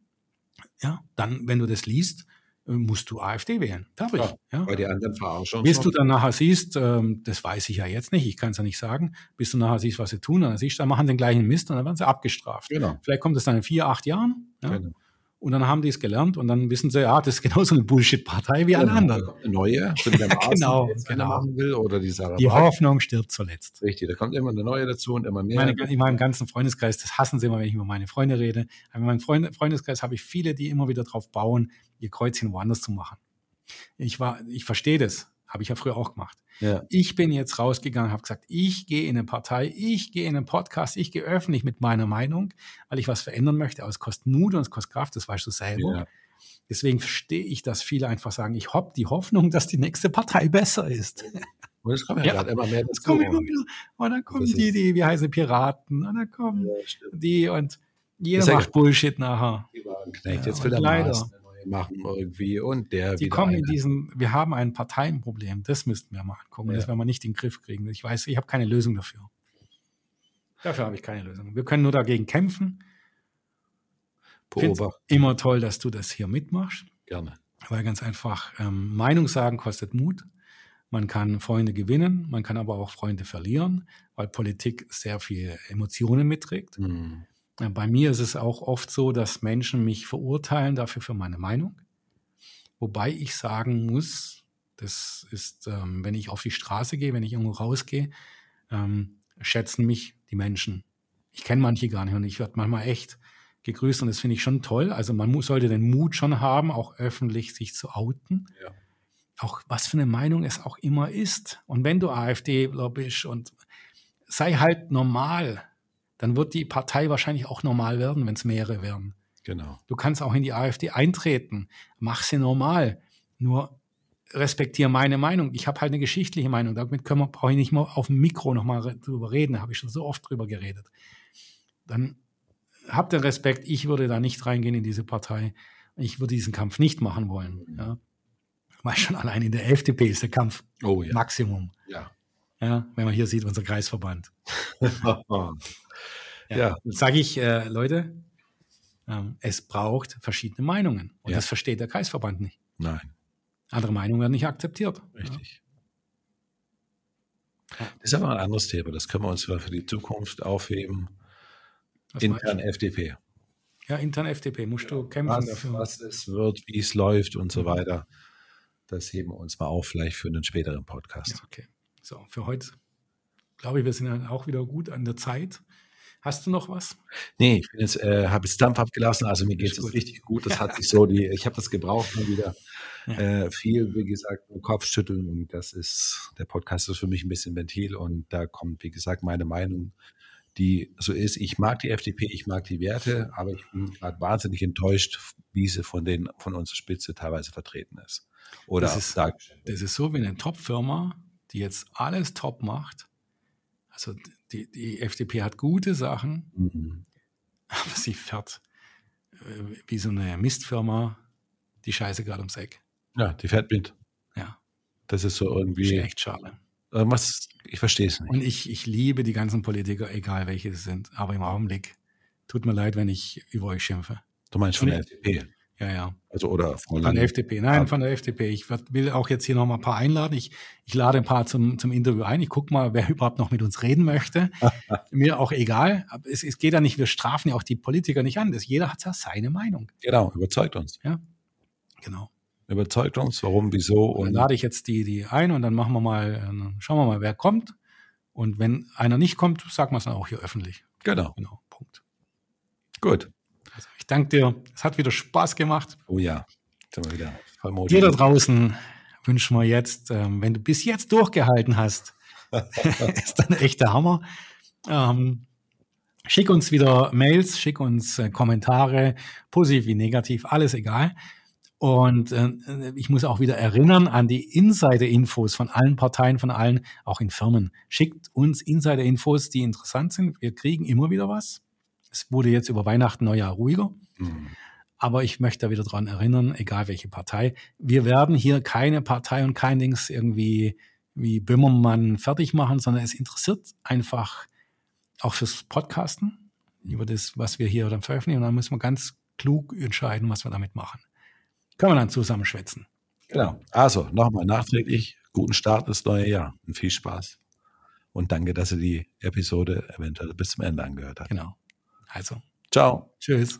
Ja, dann, wenn du das liest, äh, musst du AfD wählen. Darf ich? Ja,
Bei den anderen verarschen.
Bis du dann nachher siehst, ähm, das weiß ich ja jetzt nicht, ich kann es ja nicht sagen, bis du nachher siehst, was sie tun, dann siehst du, dann machen den gleichen Mist und dann werden sie abgestraft. Genau. Vielleicht kommt es dann in vier, acht Jahren. Ja? Genau. Und dann haben die es gelernt und dann wissen sie, ja, das ist genauso eine Bullshit-Partei wie alle genau. anderen.
Eine neue,
so der [laughs] Maßen, genau, die genau. machen will, oder die Sarah Die Hoffnung stirbt zuletzt.
Richtig, da kommt immer eine neue dazu und immer mehr.
Meine, in meinem ganzen Freundeskreis, das hassen sie immer, wenn ich über meine Freunde rede. Aber in meinem Freund, Freundeskreis habe ich viele, die immer wieder drauf bauen, ihr Kreuzchen woanders zu machen. Ich war, ich verstehe das. Habe ich ja früher auch gemacht. Ja. Ich bin jetzt rausgegangen, habe gesagt, ich gehe in eine Partei, ich gehe in einen Podcast, ich gehe öffentlich mit meiner Meinung, weil ich was verändern möchte. Aber es kostet Mut und es kostet Kraft, das weißt du selber. Ja. Deswegen verstehe ich, dass viele einfach sagen, ich habe die Hoffnung, dass die nächste Partei besser ist.
Und es kommen ja, ja. gerade immer mehr
dazu. Kommen immer wieder. Und dann kommen die, die, wie heißen Piraten, und dann kommen ja, die und jeder macht Bullshit nachher.
Knecht, jetzt will er leider. Maßen machen irgendwie und der
Die kommen in diesen, wir haben ein Parteienproblem, das müssten wir mal angucken, ja. das werden wir nicht in den Griff kriegen. Ich weiß, ich habe keine Lösung dafür. Dafür habe ich keine Lösung. Wir können nur dagegen kämpfen. Beobachten. Immer toll, dass du das hier mitmachst.
Gerne.
Weil ganz einfach, ähm, Meinung sagen kostet Mut. Man kann Freunde gewinnen, man kann aber auch Freunde verlieren, weil Politik sehr viel Emotionen mitträgt. Mhm. Bei mir ist es auch oft so, dass Menschen mich verurteilen dafür für meine Meinung. Wobei ich sagen muss, das ist, ähm, wenn ich auf die Straße gehe, wenn ich irgendwo rausgehe, ähm, schätzen mich die Menschen. Ich kenne manche gar nicht und ich werde manchmal echt gegrüßt und das finde ich schon toll. Also man muss, sollte den Mut schon haben, auch öffentlich sich zu outen. Ja. Auch was für eine Meinung es auch immer ist. Und wenn du AfD bist und sei halt normal dann wird die Partei wahrscheinlich auch normal werden, wenn es mehrere werden.
Genau.
Du kannst auch in die AfD eintreten. Mach sie normal. Nur respektiere meine Meinung. Ich habe halt eine geschichtliche Meinung. Damit können wir, brauche ich nicht mal auf dem Mikro nochmal drüber reden. Da habe ich schon so oft drüber geredet. Dann habt ihr Respekt. Ich würde da nicht reingehen in diese Partei. Ich würde diesen Kampf nicht machen wollen. Ja. Weil schon allein in der FDP ist der Kampf oh, ja. Maximum.
Ja.
Ja, wenn man hier sieht, unser Kreisverband. [laughs] Ja, ja. sage ich, äh, Leute, ähm, es braucht verschiedene Meinungen. Und ja. das versteht der Kreisverband nicht.
Nein.
Andere Meinungen werden nicht akzeptiert.
Richtig. Ja. Das ist aber ein anderes Thema. Das können wir uns für die Zukunft aufheben. Was intern FDP.
Ja, intern FDP. Musst du kämpfen
was,
dafür.
Was es wird, wie es läuft und so weiter. Das heben wir uns mal auf, vielleicht für einen späteren Podcast.
Okay. So, für heute glaube ich, wir sind dann auch wieder gut an der Zeit. Hast du noch was?
Nee, ich bin jetzt, äh, habe jetzt Dampf abgelassen, also mir geht es richtig gut. Das hat [laughs] sich so, die, ich habe das gebraucht mal wieder. Ja. Äh, viel, wie gesagt, Kopfschütteln und das ist, der Podcast ist für mich ein bisschen Ventil und da kommt, wie gesagt, meine Meinung, die so ist. Ich mag die FDP, ich mag die Werte, aber ich bin gerade wahnsinnig enttäuscht, wie sie von den, von unserer Spitze teilweise vertreten ist. Oder
das ist, das ist so wie eine Top-Firma, die jetzt alles top macht. Also die, die FDP hat gute Sachen, mhm. aber sie fährt äh, wie so eine Mistfirma die Scheiße gerade ums Eck.
Ja, die fährt mit.
Ja.
Das ist so irgendwie.
Ist echt schade.
Was, ich verstehe es nicht.
Und ich, ich liebe die ganzen Politiker, egal welche es sind. Aber im Augenblick tut mir leid, wenn ich über euch schimpfe.
Du meinst von der FDP?
Ja, ja.
Also oder
von, der FDP. Nein, von der FDP. Ich will auch jetzt hier noch mal ein paar einladen. Ich, ich lade ein paar zum, zum Interview ein. Ich gucke mal, wer [laughs] überhaupt noch mit uns reden möchte. [laughs] Mir auch egal. Es, es geht ja nicht, wir strafen ja auch die Politiker nicht an. Das, jeder hat ja seine Meinung.
Genau, überzeugt uns.
Ja, genau.
Überzeugt uns, warum, wieso.
Und dann lade ich jetzt die, die ein und dann machen wir mal, schauen wir mal, wer kommt. Und wenn einer nicht kommt, sagen wir es dann auch hier öffentlich.
Genau.
Genau, Punkt.
Gut.
Also ich danke dir. Es hat wieder Spaß gemacht.
Oh ja. Sind wir wieder
voll Dir da draußen wünschen wir jetzt, ähm, wenn du bis jetzt durchgehalten hast, [laughs] ist dann echt der Hammer. Ähm, schick uns wieder Mails, schick uns äh, Kommentare, positiv wie negativ, alles egal. Und äh, ich muss auch wieder erinnern an die Insider-Infos von allen Parteien, von allen, auch in Firmen. Schickt uns Insider-Infos, die interessant sind. Wir kriegen immer wieder was. Es wurde jetzt über Weihnachten, Neujahr ruhiger. Mhm. Aber ich möchte da wieder dran erinnern, egal welche Partei, wir werden hier keine Partei und kein Dings irgendwie wie Böhmermann fertig machen, sondern es interessiert einfach auch fürs Podcasten über das, was wir hier dann veröffentlichen. Und dann müssen wir ganz klug entscheiden, was wir damit machen. Können wir dann zusammen schwätzen.
Genau. Also nochmal nachträglich guten Start ins neue Jahr und viel Spaß. Und danke, dass ihr die Episode eventuell bis zum Ende angehört habt.
Genau. Also.
Ciao.
Tschüss.